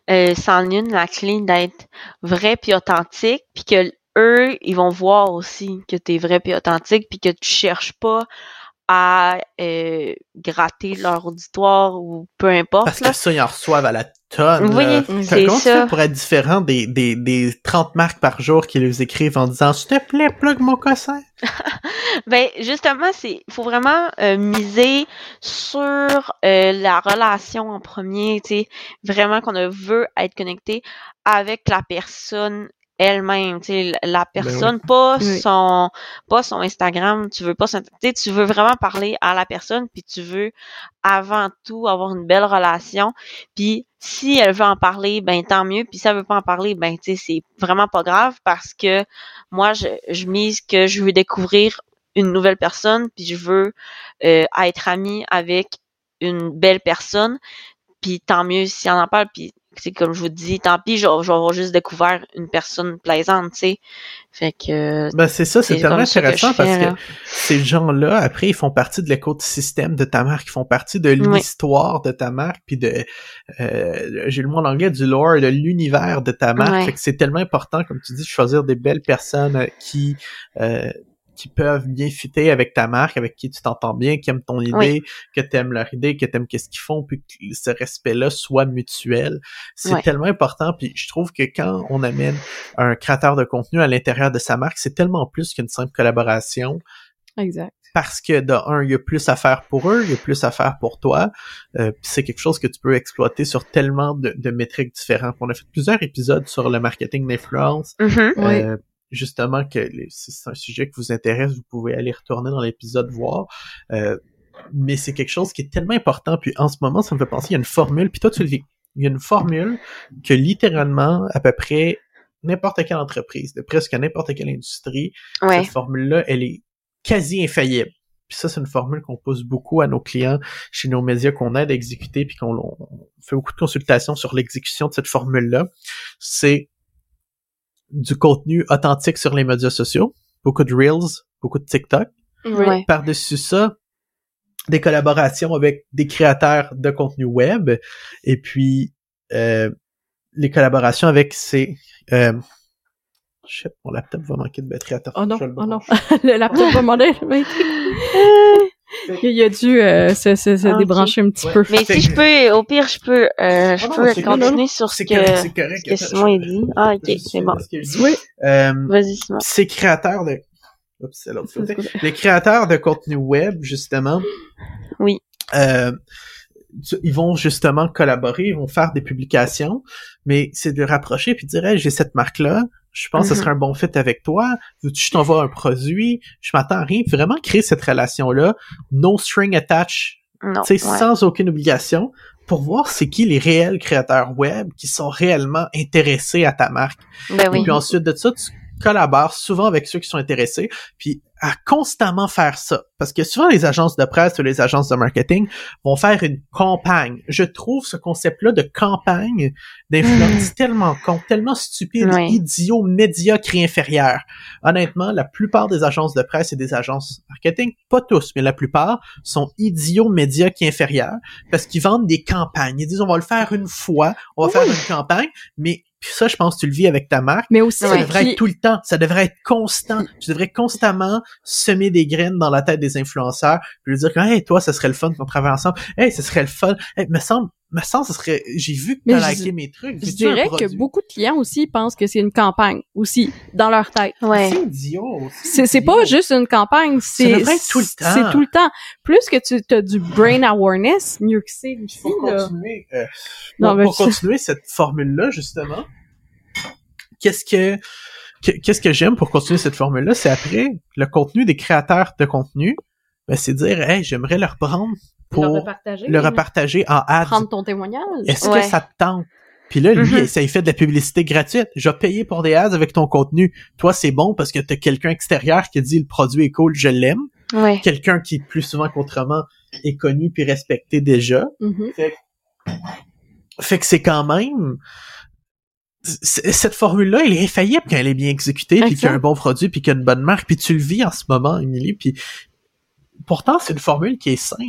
euh, ça en est une la clé d'être vrai puis authentique, puis que eux, ils vont voir aussi que t'es vrai puis authentique, puis que tu cherches pas à euh, gratter leur auditoire ou peu importe. Parce là. que ça, ils en reçoivent à la tonne. Oui, c'est ça. fais pour être différent des, des, des 30 marques par jour qui les écrivent en disant « S'il te plaît, plug mon cossin? Ben justement, c'est faut vraiment euh, miser sur euh, la relation en premier, tu sais, vraiment qu'on a- veut être connecté avec la personne elle-même, tu sais, la- la personne, pas Oui. son pas son Instagram, tu veux pas son, tu sais, tu veux vraiment parler à la personne puis tu veux avant tout avoir une belle relation, puis si elle veut en parler, ben tant mieux, puis si elle veut pas en parler, ben tu sais, c'est vraiment pas grave parce que moi je, je mise que je veux découvrir une nouvelle personne, puis je veux euh, être amie avec une belle personne, puis tant mieux si on en parle, puis c'est comme je vous dis, tant pis, je, je vais avoir juste découvert une personne plaisante, tu sais. Fait que ». Ben c'est ça, c'est tellement que intéressant parce fais, que ces gens-là, après, ils font partie de l'écosystème de ta marque, ils font partie de Oui. l'histoire de ta marque, puis de, euh, j'ai le mot en anglais, du lore, de l'univers de ta marque. Ouais. Fait que c'est tellement important, comme tu dis, de choisir des belles personnes euh, qui, euh, qui peuvent bien fitter avec ta marque, avec qui tu t'entends bien, qui aiment ton idée, Oui. que t'aimes leur idée, que t'aimes qu'est-ce qu'ils font, puis que ce respect-là soit mutuel. C'est tellement important, puis je trouve que quand on amène un créateur de contenu à l'intérieur de sa marque, c'est tellement plus qu'une simple collaboration Exact. parce que de un, il y a plus à faire pour eux, il y a plus à faire pour toi. Euh, c'est quelque chose que tu peux exploiter sur tellement de, de métriques différentes. On a fait plusieurs épisodes sur le marketing d'influence. Mhm. Oui. Euh, justement que les- si c'est un sujet qui vous intéresse, vous pouvez aller retourner dans l'épisode voir. Euh, mais c'est quelque chose qui est tellement important. Puis en ce moment, ça me fait penser, il y a une formule, puis toi tu le vis. Il y a une formule que littéralement, à peu près n'importe quelle entreprise, de presque n'importe quelle industrie, Ouais. cette formule-là, elle est quasi infaillible. Puis ça, c'est une formule qu'on pose beaucoup à nos clients chez nos médias qu'on aide à exécuter, puis qu'on on fait beaucoup de consultations sur l'exécution de cette formule-là. C'est du contenu authentique sur les médias sociaux, beaucoup de Reels, beaucoup de TikTok. Ouais. Par-dessus ça, des collaborations avec des créateurs de contenu web et puis euh, les collaborations avec ces euh, mon laptop va manquer de batterie. Attends, Oh non, je vais le oh non. le laptop va demander. Il il a dû euh, se, se, se Ah, débrancher un petit Ouais. peu. Mais si je peux, au pire, je peux, euh, je Ah non, peux c'est continuer correct. sur ce C'est que, correct, c'est correct. ce que Simon je- il dit. Ah, ok, je c'est bon. ce. Oui. Euh, Vas-y, Simon. ces créateurs de Oups, c'est l'autre côté. les créateurs de contenu web justement Oui. euh, ils vont justement collaborer ils vont faire des publications mais c'est de rapprocher puis de dire Hey, j'ai cette marque là je pense que ce serait un bon fit avec toi. Veux-tu que je t'envoie un produit? Je m'attends à rien. Vraiment créer cette relation là no string attached. Tu ouais. sans aucune obligation, pour voir c'est qui les réels créateurs web qui sont réellement intéressés à ta marque. Ben Et puis ensuite de ça, tu collabores souvent avec ceux qui sont intéressés, puis à constamment faire ça. Parce que souvent les agences de presse ou les agences de marketing vont faire une campagne. Je trouve ce concept-là de campagne d'influence tellement con, tellement stupide, Ouais. idiot, médiocre et inférieur. Honnêtement, la plupart des agences de presse et des agences marketing, pas tous, mais la plupart, sont idiots, médiocres et inférieurs parce qu'ils vendent des campagnes. Ils disent on va le faire une fois, on va faire une campagne, mais puis ça, je pense que tu le vis avec ta marque. Mais aussi, Ça Ouais. devrait qui- être tout le temps. Ça devrait être constant. Tu devrais constamment semer des graines dans la tête des influenceurs, puis lui dire que, hey, toi, ça serait le fun qu'on travaille ensemble. Hey, ça serait le fun. Hey, me semble, me semble, ça serait, j'ai vu que t'as je- liké mes trucs. je dirais que beaucoup de clients aussi pensent que c'est une campagne aussi dans leur tête. Ouais. C'est idiot. C'est c'est pas juste une campagne, c'est tout le temps. C'est tout le temps. Plus que tu as du brain awareness, mieux que c'est aussi. Faut là. continuer, euh, Non, pour, pour continuer cette formule-là, justement, qu'est-ce que, que- qu'est-ce que j'aime pour continuer cette formule-là, c'est après, le contenu des créateurs de contenu, ben, c'est dire, hey, j'aimerais leur prendre pour Le repartager, le repartager en ads. prendre ton témoignage. Est-ce Ouais. que ça te tente? Puis là, lui, Mhm. ça il fait de la publicité gratuite. Je vais payer pour des ads avec ton contenu. Toi, c'est bon parce que t'as quelqu'un extérieur qui dit le produit est cool, je l'aime. Ouais. Quelqu'un qui, plus souvent qu'autrement, est connu puis respecté déjà. Mhm. Fait que c'est quand même... Cette formule-là, elle est infaillible quand elle est bien exécutée, puis qu'il y a un bon produit, puis qu'il y a une bonne marque, puis tu le vis en ce moment, Émilie, puis pourtant, c'est une formule qui est simple.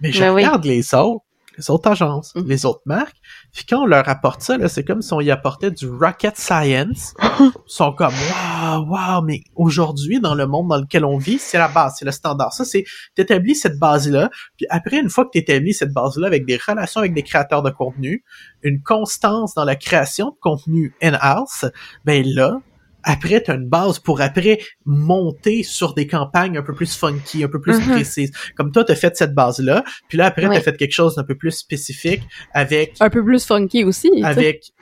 Mais je Ben oui. regarde les autres, les autres agences, Mhm. les autres marques, puis quand on leur apporte ça, là, c'est comme si on y apportait du rocket science. Ils sont comme, waouh, waouh, mais aujourd'hui, dans le monde dans lequel on vit, c'est la base, c'est le standard. Ça, c'est, t'établis cette base-là, puis après, une fois que t'établis cette base-là avec des relations avec des créateurs de contenu, une constance dans la création de contenu in-house, ben là, après, t'as une base pour après monter sur des campagnes un peu plus funky, un peu plus Mhm. précises. Comme toi, t'as fait cette base-là, puis là, après, t'as fait quelque chose d'un peu plus spécifique avec, Un peu plus funky aussi. tu avec.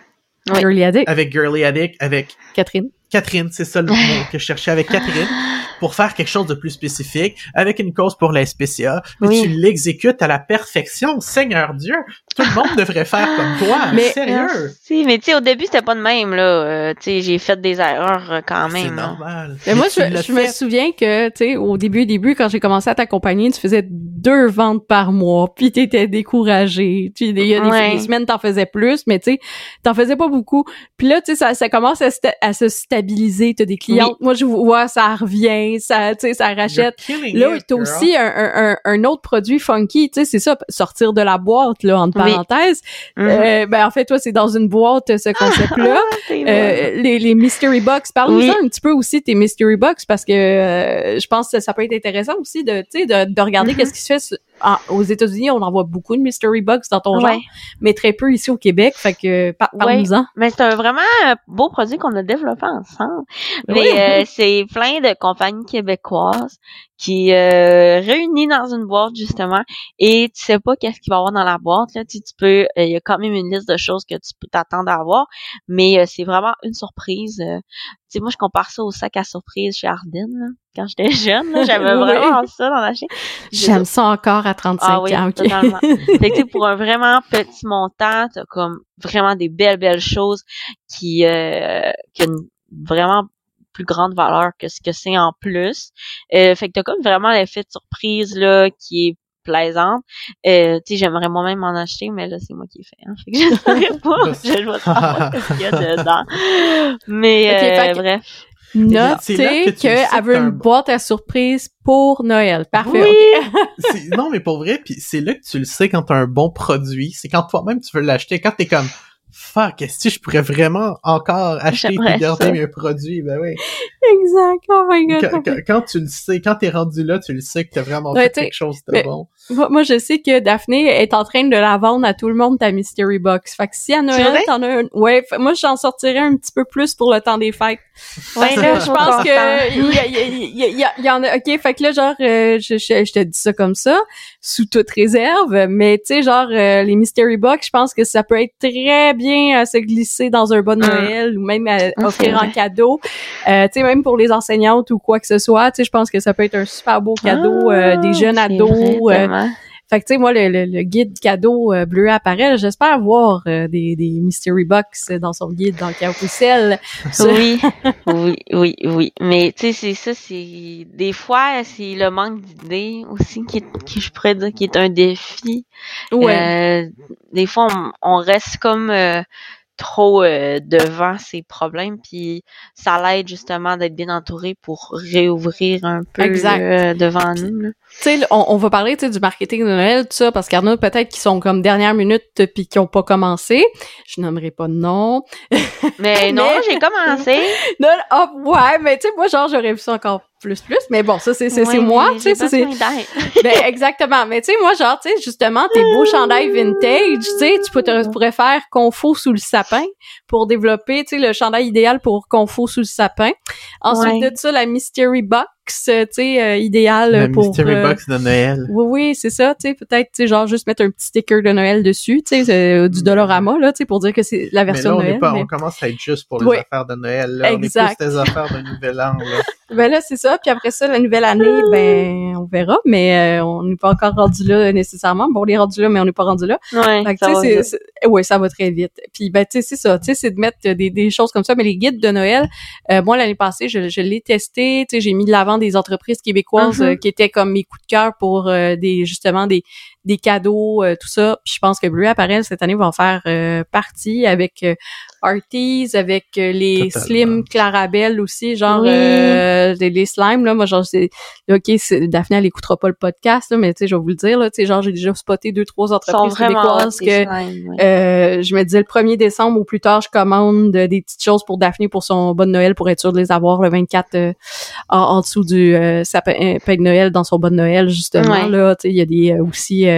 Girly Addict, avec Girly Addict, avec Catherine. Catherine, c'est ça le mot que je cherchais avec Catherine, pour faire quelque chose de plus spécifique, avec une cause pour la SPCA, mais Oui. tu l'exécutes à la perfection, Seigneur Dieu! Tout le monde devrait faire comme toi, Mais- sérieux! Si, mais tu sais, au début, c'était pas de même, là. Euh, tu sais, j'ai fait des erreurs euh, quand C'est même. là. normal. Mais moi, je, je me souviens que, tu sais, au début, début, quand j'ai commencé à t'accompagner, tu faisais deux ventes par mois, puis t'étais découragé. Il y a des, Ouais. des semaines, t'en faisais plus, mais tu sais, t'en faisais pas beaucoup. Puis là, tu sais, ça, ça commence à, sta- à se stabiliser. T'as des clients. Moi, je vois, ça revient, ça, tu sais, ça rachète. Là, t'as aussi un, un, un, un autre produit funky, tu sais, c'est ça, sortir de la boîte, là, entre Oui. Mhm. Euh, ben, en fait, toi, c'est dans une boîte, ce concept-là. C'est vrai. Euh, les, les mystery box. Parle-nous Oui. un petit peu aussi de tes mystery box parce que euh, je pense que ça peut être intéressant aussi de, tu sais, de, de regarder Mhm. qu'est-ce qui se fait en- aux États-Unis. On en voit beaucoup de mystery box dans ton Ouais. genre, mais très peu ici au Québec. Fait que par- Ouais. parle-nous-en. Mais c'est un vraiment beau produit qu'on a développé ensemble. Oui. Mais euh, c'est plein de compagnies québécoises qui euh, réunissent dans une boîte justement et tu sais pas qu'est-ce qu'il va y avoir dans la boîte là tu, tu peux euh, il y a quand même une liste de choses que tu peux t'attendre à avoir mais euh, c'est vraiment une surprise euh. Sais moi je compare ça au sac à surprise chez Ardennes là. quand j'étais jeune là, j'avais Oui. vraiment ça dans la chaîne J'aime ça encore à 35 ah oui, ans. ok. totalement. Fait que, tu sais, pour un vraiment petit montant, t'as comme vraiment des belles, belles choses qui, euh, qui ont une vraiment plus grande valeur que ce que c'est en plus. Euh, fait que t'as comme vraiment l'effet de surprise, là, qui est plaisante. Euh, tu sais, j'aimerais moi-même m'en acheter, mais là, c'est moi qui ai fait. Hein. Fait que je saurais pas. je savoir ce qu'il y a dedans. Mais, Ok, euh, bref. c'est là Notez que tu sais qu'elle que veut une boîte à surprise pour Noël. Parfait. Oui. non, mais pour vrai, puis c'est là que tu le sais quand t'as un bon produit. C'est quand toi-même tu veux l'acheter. Quand t'es comme, fuck, est-ce que je pourrais vraiment encore acheter et garder ça. mes produits? Ben oui. Exact. Oh my god. Quand, quand- quand tu le sais, quand t'es rendu là, tu le sais que t'as vraiment Ouais, fait quelque chose de mais- bon. Moi, moi, je sais que Daphné est en train de la vendre à tout le monde ta Mystery Box. Fait que si à Noël, t'en as un... Ouais, fait- moi, j'en sortirais un petit peu plus pour le temps des fêtes. Ouais, là, je pense que il y, a- il y, a- il y, a- il y, a- il y en a. Ok, fait que là, genre, euh, je, je, je te dis ça comme ça, sous toute réserve. Mais tu sais, genre, euh, les mystery box, je pense que ça peut être très bien à se glisser dans un bon Mm. Noël ou même à c'est offrir en vrai. cadeau. Euh, tu sais, même pour les enseignantes ou quoi que ce soit. Tu sais, je pense que ça peut être un super beau cadeau euh, des jeunes Ah, ados. vrai, fait que tu sais, moi, le, le, le guide cadeau euh, bleu appareil, j'espère avoir euh, des, des mystery box dans son guide dans le carousel. Ça- Oui, oui, oui, oui. Mais tu sais, c'est ça, c'est des fois c'est le manque d'idées aussi qui, est- qui je pourrais dire qui est un défi. Ouais. Euh, des fois, on, on reste comme trop euh, devant ces problèmes, puis ça l'aide justement d'être bien entouré pour réouvrir un peu Exact. euh, devant nous. tu sais, on, on va parler du marketing de Noël, tout ça, parce qu'il y en a peut-être qui sont comme dernière minute puis qui ont pas commencé. Je nommerai pas de nom. Mais non, Mais- j'ai commencé. Non, ah, ouais, mais tu sais, moi, genre, j'aurais vu ça encore plus, plus. Mais bon, ça, c'est c'est moi, tu sais, c'est... Ben, exactement. Mais tu sais, moi, genre, tu sais, justement, tes beaux chandails vintage, tu sais, tu pourrais faire confo sous le sapin pour développer, tu sais, le chandail idéal pour confo sous le sapin. Ensuite Ouais. de ça, la mystery box, euh, tu sais, euh, idéal Le pour... Mystery euh, Box de Noël. Oui, oui, c'est ça, tu sais, peut-être, tu sais, genre, juste mettre un petit sticker de Noël dessus, tu sais, c'est du Dolorama, là, tu sais, pour dire que c'est la Mais version là, on de est Noël. pas, mais- on commence à être juste pour les Ouais. affaires de Noël, là. Exact. On est plus des affaires de Nouvel An, là. Ben là, c'est ça. Puis après ça, la nouvelle année, ben, on verra. Mais euh, on n'est pas encore rendu là nécessairement. Bon, on est rendu là, mais on n'est pas rendu là. Ouais, Fait que, ça va ouais, ça va très vite. Puis, ben, tu sais, c'est ça. Tu sais, c'est de mettre des, des choses comme ça. Mais les guides de Noël, euh, moi, l'année passée, je, je l'ai testé. Tu sais, j'ai mis de l'avant des entreprises québécoises Mhm. euh, qui étaient comme mes coups de cœur pour euh, des, justement, des, des cadeaux, euh, tout ça. Puis je pense que Bleu Apparel, cette année, va en faire euh, partie avec euh, Arties, avec euh, les Totalement. Slim Clarabelle aussi, genre Oui. euh, les, les slimes, là. Moi, genre, c'est... OK, c'est, Daphné, elle écoutera pas le podcast, là, mais tu sais, je vais vous le dire, là. Tu sais, genre, j'ai déjà spoté deux, trois entreprises québécoises que... slimes, ouais. Euh, je me disais le 1er décembre ou plus tard, je commande euh, des petites choses pour Daphné pour son bon Noël pour être sûr de les avoir le 24 euh, en, en dessous du euh, sapin euh, de Noël dans son bon Noël justement Ouais. là, tu sais il y a des euh, aussi euh, euh,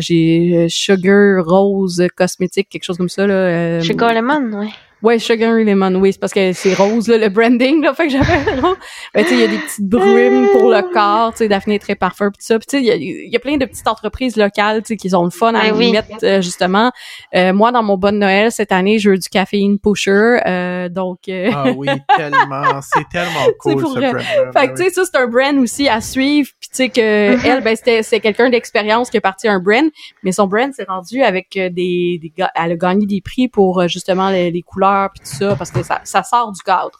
j'ai euh, Sugar Rose cosmétique quelque chose comme ça là. euh, Sugar Lemon, ouais. Ouais, Sugar Lemon, oui, c'est parce que c'est rose, là, le branding, là, fait que j'avais rose. Ben, tu sais, il y a des petites brumes pour le corps, tu sais, Daphné est très parfum, pis tout ça. Puis, tu sais, il y a, il y a plein de petites entreprises locales, tu sais, qui ont le fun à Ben oui. mettre, euh, justement. Euh, moi, dans mon bon Noël, cette année, je veux du caféine pusher, euh, donc... euh, Ah oui, tellement. C'est tellement cool, pour ce vrai. brand-là. Fait que, tu sais, ça, c'est un brand aussi à suivre. Puis, tu sais, que Mhm. elle, ben, c'était, c'est quelqu'un d'expérience qui est parti un brand. Mais son brand s'est rendu avec euh, des, des elle a gagné des prix pour, justement, les, les couleurs puis tout ça, parce que ça, ça sort du cadre.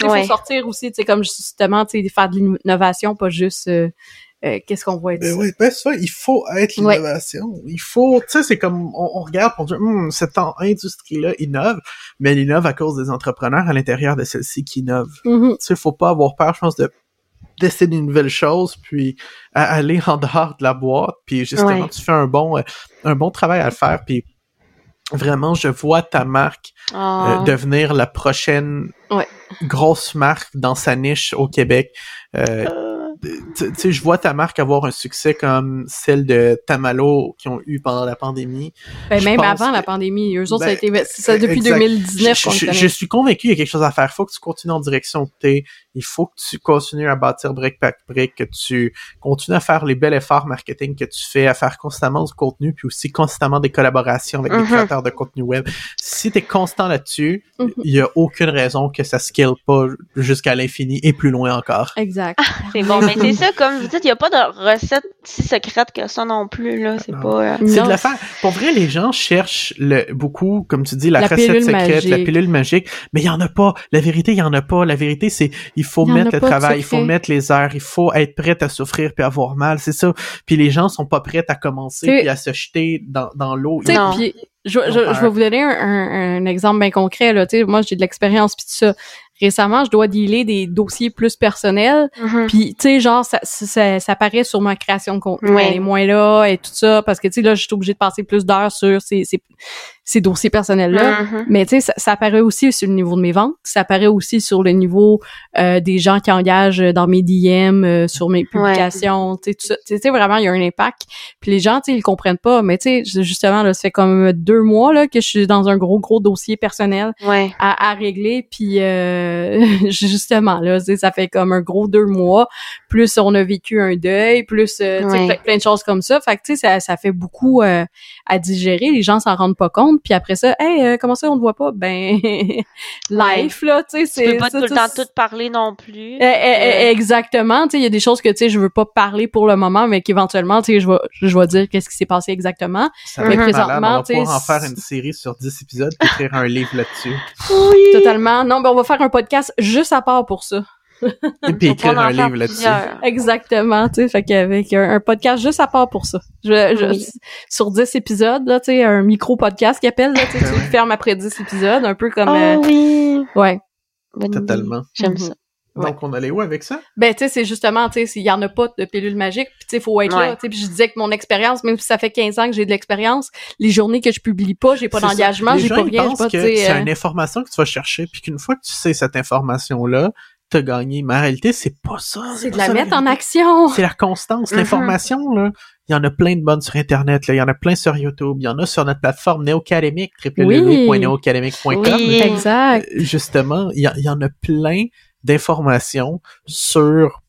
Il Ouais. faut sortir aussi, tu sais, comme justement, tu sais, faire de l'innovation, pas juste, euh, euh, qu'est-ce qu'on voit être Ben ça. oui, ben ça, il faut être Ouais. l'innovation. Il faut, tu sais, c'est comme, on, on regarde pour dire, Hum, cette industrie-là innove, mais elle innove à cause des entrepreneurs à l'intérieur de celle-ci qui innovent. Mhm. Tu sais, faut pas avoir peur, je pense, de d'essayer des nouvelles choses, puis à aller en dehors de la boîte, puis justement, Ouais. tu fais un bon, euh, un bon travail à le faire, puis vraiment, je vois ta marque euh, Ah. devenir la prochaine Ouais. grosse marque dans sa niche au Québec. Euh, Euh, tu tu sais, je vois ta marque avoir un succès comme celle de Tamalo qui ont eu pendant la pandémie. Ben, même avant la pandémie, eux autres, ça a Ben, été, c'est ça depuis exact. 2019 je, qu'on je- je suis convaincu qu'il y a quelque chose à faire. Il faut que tu continues en direction que t'es. Il faut que tu continues à bâtir brique par brique, que tu continues à faire les bels efforts marketing que tu fais, à faire constamment du contenu, puis aussi constamment des collaborations avec Mhm. des créateurs de contenu web. Si t'es constant là-dessus, Mhm. il y a aucune raison que ça scale pas jusqu'à l'infini et plus loin encore. Exact. c'est bon, mais c'est ça, comme vous dites, il n'y a pas de recette si secrète que ça non plus, là. C'est Non. pas... euh, C'est de la faire. Pour vrai, les gens cherchent le, beaucoup, comme tu dis, la, La recette secrète, la pilule magique, mais il y en a pas. La vérité, il y en a pas. La vérité, c'est il faut y mettre le travail, il faut mettre les heures, il faut être prêt à souffrir puis avoir mal, c'est ça. Puis les gens sont pas prêts à commencer puis à se jeter dans, dans l'eau. Je, je, je vais vous donner un, un, un exemple bien concret là. Tu sais, moi j'ai de l'expérience puis tout ça. Récemment, je dois dealer des dossiers plus personnels. Mhm. Puis, tu sais, genre, ça, ça, ça paraît sur ma création de contenu. Ouais. Elle est moins là et tout ça. Parce que, tu sais, là, je suis obligée de passer plus d'heures sur ces, ces, ces dossiers personnels-là. Mhm. Mais tu sais, ça, ça apparaît aussi sur le niveau de mes ventes, ça apparaît aussi sur le niveau euh, des gens qui engagent dans mes DM, euh, sur mes publications, tu sais, tout ça. Tu sais, vraiment, il y a un impact. Puis les gens, tu sais, ils comprennent pas. Mais tu sais, justement, là, ça fait comme deux mois là que je suis dans un gros, gros dossier personnel Ouais. à, à régler. Puis euh, justement, là, ça fait comme un gros deux mois. Plus on a vécu un deuil, plus euh, tu sais, Ouais. plein, plein de choses comme ça. Fait que tu sais, ça, ça fait beaucoup euh, à digérer. Les gens s'en rendent pas compte. Puis après ça, hey, euh, comment ça on ne voit pas? Ben life là, tu sais, Tu c'est peux pas ça, tout le temps tout parler non plus. eh, eh, eh, exactement, tu sais, il y a des choses que tu sais, je veux pas parler pour le moment, mais qu'éventuellement, tu sais, je vais, je vais dire qu'est-ce qui s'est passé exactement. Ça Mais va être malade, présentement, on va tu sais, pouvoir en faire une série sur 10 épisodes et écrire un livre là-dessus. Oui. Totalement. Non, ben on va faire un podcast juste à part pour ça. Et puis écrire un livre là-dessus. Exactement, tu sais, fait qu'avec un, un podcast juste à part pour ça. Je, je- Oui. sur 10 épisodes là, tu sais, un micro podcast qui appelle là, tu sais, tu le fermes après 10 épisodes, un peu comme euh, Oh oui. ouais. Totalement. J'aime Mhm. ça. Ouais. Donc, on allait où avec ça? Ben, tu sais, c'est justement, tu sais, s'il y en a pas de pilule magique, puis tu sais, faut être là, Ouais. tu sais, puis je disais que mon expérience, même si ça fait 15 ans que j'ai de l'expérience, les journées que je publie pas, j'ai pas d'engagement, j'ai pas rien, j'ai pas, que c'est euh, une information que tu vas chercher, puis qu'une fois que tu sais cette information-là, t'as gagné. Mais en réalité, c'est pas ça. c'est de la ça, mettre en action. C'est la constance. Mhm. L'information, là, il y en a plein de bonnes sur Internet, là. Il y en a plein sur YouTube. Il y en a sur notre plateforme néocadémique, www.neocadémique.com. Oui. Exact. Euh, Justement, il y, y en a plein d'informations sur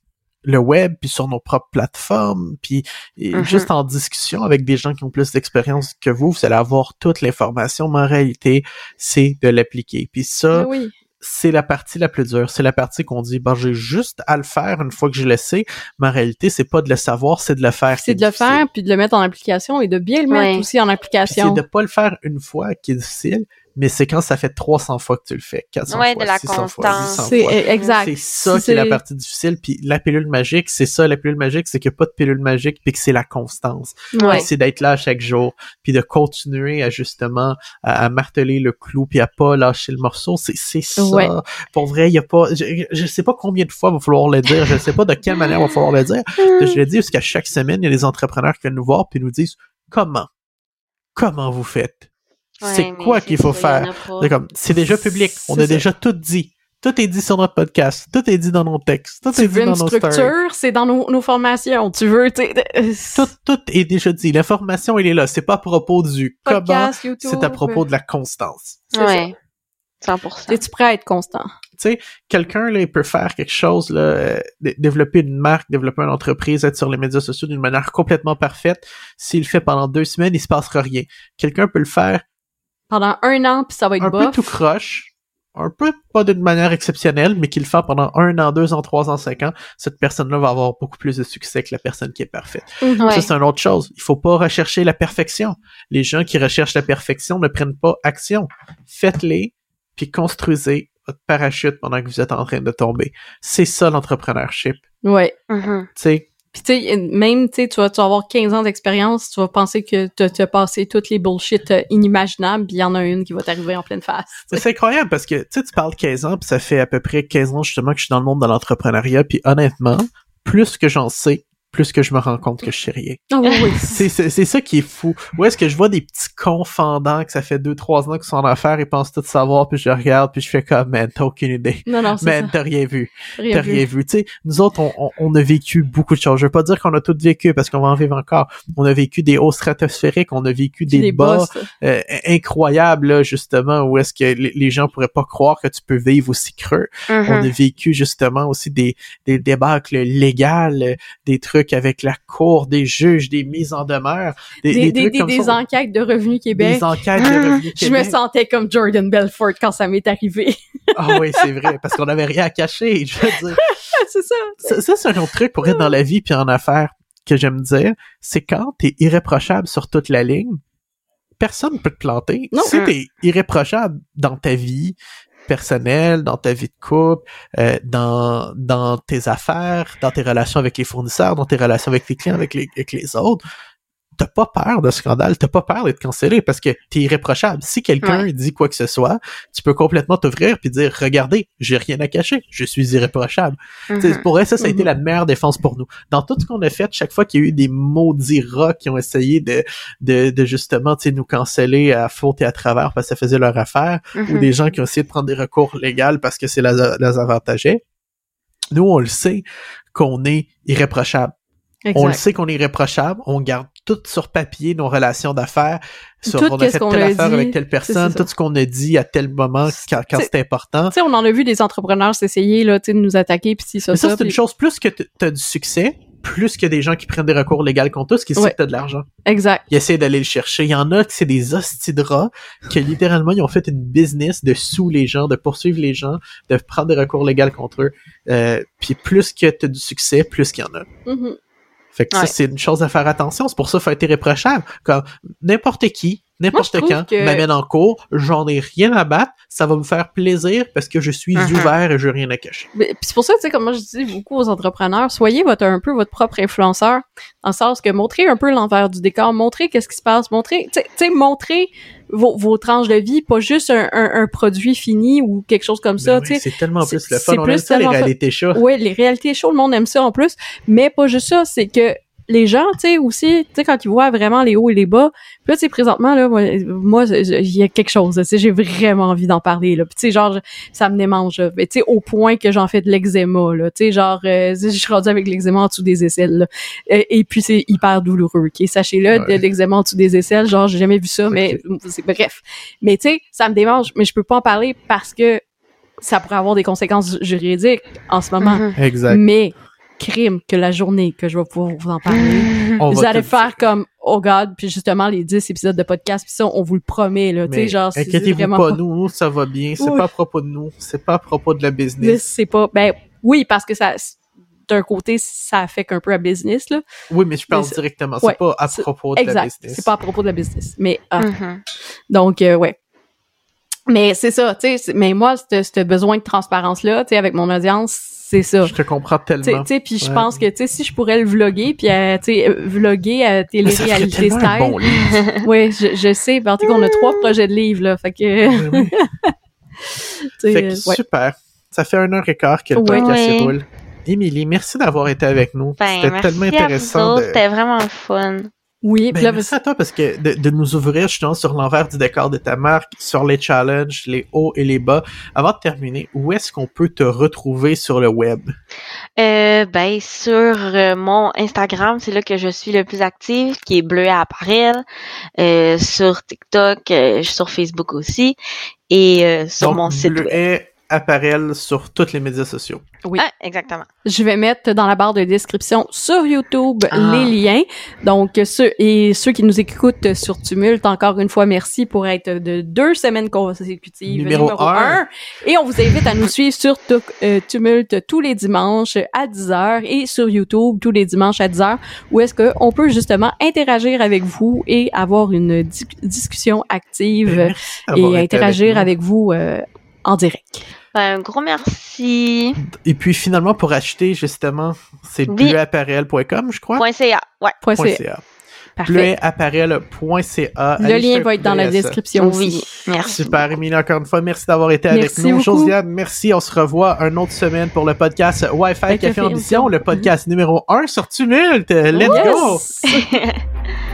le web, puis sur nos propres plateformes, puis Mhm. juste en discussion avec des gens qui ont plus d'expérience que vous, vous allez avoir toute l'information, mais en réalité, c'est de l'appliquer. Puis ça, oui. C'est la partie la plus dure. C'est la partie qu'on dit, ben, j'ai juste à le faire une fois que je le sais, mais en réalité, c'est pas de le savoir, c'est de le faire. C'est est de le difficile. faire, puis de le mettre en application et de bien le mettre Ouais. aussi en application. c'est de pas le faire une fois qui est difficile, mais c'est quand ça fait 300 fois que tu le fais, 400 Ouais, fois, de la 600 fois, constance. 800 C'est fois. eh, exact. C'est ça qui est la c'est- partie difficile. Puis la pilule magique, c'est ça, la pilule magique, c'est qu'il n'y a pas de pilule magique, puis que c'est la constance. Ouais. C'est d'être là chaque jour, puis de continuer à justement à, à marteler le clou, puis à pas lâcher le morceau. C'est c'est ça. Ouais. Pour vrai, il y a pas... Je, je sais pas combien de fois il va falloir le dire, je sais pas de quelle manière il va falloir le dire. Je le dis parce qu'à chaque semaine, il y a des entrepreneurs qui viennent nous voir puis nous disent comment, comment vous faites, c'est Ouais, mais quoi qu'il faut ça, faire? C'est comme, c'est déjà public, on C'est a ça. déjà tout dit. Tout est dit sur notre podcast, tout est dit dans nos textes, tout Tu est veux dit dans une nos stories. structure, c'est dans nos, nos formations. Tu veux, tu sais, euh, Tout, tout est déjà dit. L'information, elle est là. C'est pas à propos du comment, podcast, YouTube. c'est à propos de la constance. c'est Ouais. 100%. Es-tu prêt à être constant? quelqu'un là, il peut faire quelque chose, là, euh, dé- développer une marque, développer une entreprise, être sur les médias sociaux d'une manière complètement parfaite. S'il le fait pendant deux semaines, il se passera rien. Quelqu'un peut le faire Pendant un an, puis ça va être un bof. peu tout croche, un peu pas d'une manière exceptionnelle, mais qu'il le fait pendant un an, deux ans, trois ans, cinq ans, cette personne-là va avoir beaucoup plus de succès que la personne qui est parfaite. Mhm. Ouais. Ça, c'est une autre chose. Il faut pas rechercher la perfection. Les gens qui recherchent la perfection ne prennent pas action. Faites-les, puis construisez votre parachute pendant que vous êtes en train de tomber. C'est ça l'entrepreneurship. Ouais. Tu sais, Puis tu sais, même, tu sais, tu vas, avoir 15 ans d'expérience, tu vas penser que tu as passé toutes les bullshit euh, inimaginables, puis il y en a une qui va t'arriver en pleine face. c'est incroyable parce que tu sais, tu parles 15 ans, puis ça fait à peu près 15 ans justement que je suis dans le monde de l'entrepreneuriat, puis honnêtement, plus que j'en sais, plus que je me rends compte que je sais rien. Ah oui, oui. C'est, ça qui est fou. Où est-ce que je vois des petits confondants que ça fait deux, trois ans qu'ils sont en affaires et pensent tout savoir, puis je regarde, puis je fais comme, man, t'as aucune idée. Non, non, Man, t'as rien vu. T'as rien vu. Tu sais, nous autres, on, on, on a vécu beaucoup de choses. Je veux pas dire qu'on a tout vécu parce qu'on va en vivre encore. On a vécu des hauts stratosphériques, on a vécu des bas euh, incroyables, là, justement, où est-ce que les, les gens pourraient pas croire que tu peux vivre aussi creux. Mhm. On a vécu justement aussi des, des débâcles légales, des trucs avec la cour, des juges, des mises en demeure, des, des, des des, trucs des, comme des ça. enquêtes de Revenu Québec. Des enquêtes de Ah, Je me sentais comme Jordan Belfort quand ça m'est arrivé. Ah oui, c'est vrai, parce qu'on avait rien à cacher. Je veux dire, c'est ça. ça, ça, c'est un autre truc pour être dans la vie puis en affaires que j'aime dire, c'est quand t'es irréprochable sur toute la ligne, personne peut te planter. Non. Si t'es irréprochable dans ta vie personnelle, dans ta vie de couple, euh, dans, dans tes affaires, dans tes relations avec les fournisseurs, dans tes relations avec les clients, avec les, avec les autres, t'as pas peur de scandale, t'as pas peur d'être cancellé parce que t'es irréprochable. Si quelqu'un dit quoi que ce soit, tu peux complètement t'ouvrir puis dire regardez, j'ai rien à cacher, je suis irréprochable. Mhm. Pour elle, ça, ça a été Mhm. la meilleure défense pour nous. Dans tout ce qu'on a fait, chaque fois qu'il y a eu des maudits rats qui ont essayé de, de, de justement, nous canceller à faute et à travers parce que ça faisait leur affaire, ou Mhm. des gens qui ont essayé de prendre des recours légaux parce que c'est les, les avantageait. Nous, on le sait qu'on est irréprochable. On le sait qu'on est irréprochable. On garde tout sur papier, nos relations d'affaires. Sur, Tout on a fait telle a affaire dit, avec telle personne, c'est tout ce qu'on a dit à tel moment quand, quand C'est- c'est important. Tu sais, on en a vu des entrepreneurs s'essayer, là, tu sais, de nous attaquer pis si ça, Mais ça, ça. c'est une puis- chose, plus que t- t'as du succès, plus que des gens qui prennent des recours légaux contre toi, ce qui Ouais. que t'as de l'argent. Exact. Ils essaient d'aller le chercher. Il y en a qui c'est des hosties de rats, que littéralement, ils ont fait une business de sous les gens, de poursuivre les gens, de prendre des recours légaux contre eux. Euh, puis plus que t'as du succès, plus qu'il y en a. Mhm. Fait que ça, c'est une chose à faire attention. C'est pour ça qu'il faut être irréprochable. Comme n'importe qui, n'importe quand, que- m'amène en cours, j'en ai rien à battre, ça va me faire plaisir parce que je suis Mhm. ouvert et je n'ai rien à cacher. C'est pour ça, tu sais, comme moi je dis beaucoup aux entrepreneurs, soyez votre, un peu votre propre influenceur, dans le sens que montrez un peu l'envers du décor, montrez qu'est-ce qui se passe, montrez, tu sais- tu sais, montrez vos, vos tranches de vie, pas juste un, un, un produit fini ou quelque chose comme ça, Ben tu oui, sais. c'est tellement plus le fun. On plus aime ça, les réalités chaudes. Ouais, les réalités chaudes, le monde aime ça en plus, mais pas juste ça, c'est que les gens, tu sais, aussi, tu sais, quand ils voient vraiment les hauts et les bas, puis là, tu sais, présentement, là, moi, il y a quelque chose, tu sais, j'ai vraiment envie d'en parler, là. Puis, tu sais, genre, ça me démange, là. Mais, tu sais, au point que j'en fais de l'eczéma, là. Tu sais, genre, euh, je suis rendue avec l'eczéma en dessous des aisselles, là. Et, puis, c'est hyper douloureux, OK? Sachez-le, Ouais. de l'eczéma en dessous des aisselles, genre, j'ai jamais vu ça, mais, c'est bref. Mais, tu sais, ça me démange, mais je peux pas en parler parce que ça pourrait avoir des conséquences juridiques en ce moment. Mhm. Exact. Mais crime que la journée que je vais pouvoir vous en parler, On vous allez faire comme oh god, puis justement les 10 épisodes de podcast, puis ça on vous le promet là, tu sais genre c'est inquiétez-vous vraiment pas, nous, nous, ça va bien. C'est pas à propos de nous. C'est pas à propos de la business. c'est pas ben oui parce que ça d'un côté ça affecte un peu la business là. Oui, mais je parle Mais c'est- directement. ouais, c'est pas à propos de la Exact, business. c'est pas à propos de la business, mais ah, Mhm. donc euh, ouais. Mais c'est ça, tu sais, mais moi ce besoin de transparence là, tu sais avec mon audience, c'est ça. Je te comprends tellement. tu sais, puis je Ouais. pense que tu sais si je pourrais le vlogger puis euh, tu sais euh, vlogger à ferait télé-réalité style. un bon livre. Oui, je, je sais. Ben, En tout cas, on a trois projets de livres, là. Fait que, Oui, oui. Fait que euh, ouais. super. Ça fait un heure et quart que le Ouais. podcast roule. Émilie, merci d'avoir été avec nous. Ben, C'était tellement intéressant. de- C'était vraiment fun. Oui, Ben, là, merci à toi parce que de, de nous ouvrir justement sur l'envers du décor de ta marque, sur les challenges, les hauts et les bas. Avant de terminer, où est-ce qu'on peut te retrouver sur le web? Euh, ben sur euh, mon Instagram, c'est là que je suis le plus active, qui est bleu à apparel. Euh, sur TikTok, euh, sur Facebook aussi, et euh, sur Donc, mon site. Bleuet apparel sur tous les médias sociaux. oui. Ah, exactement. Je vais mettre dans la barre de description sur YouTube Ah. les liens. Donc, ceux, et ceux qui nous écoutent sur Tumulte, encore une fois, merci pour être de deux semaines consécutives. Numéro un. un. Et on vous invite à nous suivre sur Tu- euh, Tumulte tous les dimanches à 10h et sur YouTube tous les dimanches à 10h où est-ce qu'on peut justement interagir avec vous et avoir une di- discussion active et interagir avec, vous euh, en direct. Ben, un gros merci. Et puis finalement, pour acheter justement, c'est Oui. bleuapparel.com, je crois. Point .ca. Ouais. Point Point C. CA. Parfait. bleuapparel.ca. Le lien va être dans la description Oui. aussi. Merci. Super, Émilie, encore une fois, merci d'avoir été avec Merci nous. beaucoup. Josiane, merci. On se revoit une autre semaine pour le podcast Wi-Fi Café Ambition, le podcast numéro 1 sur Tumulte. Let's go! Yes!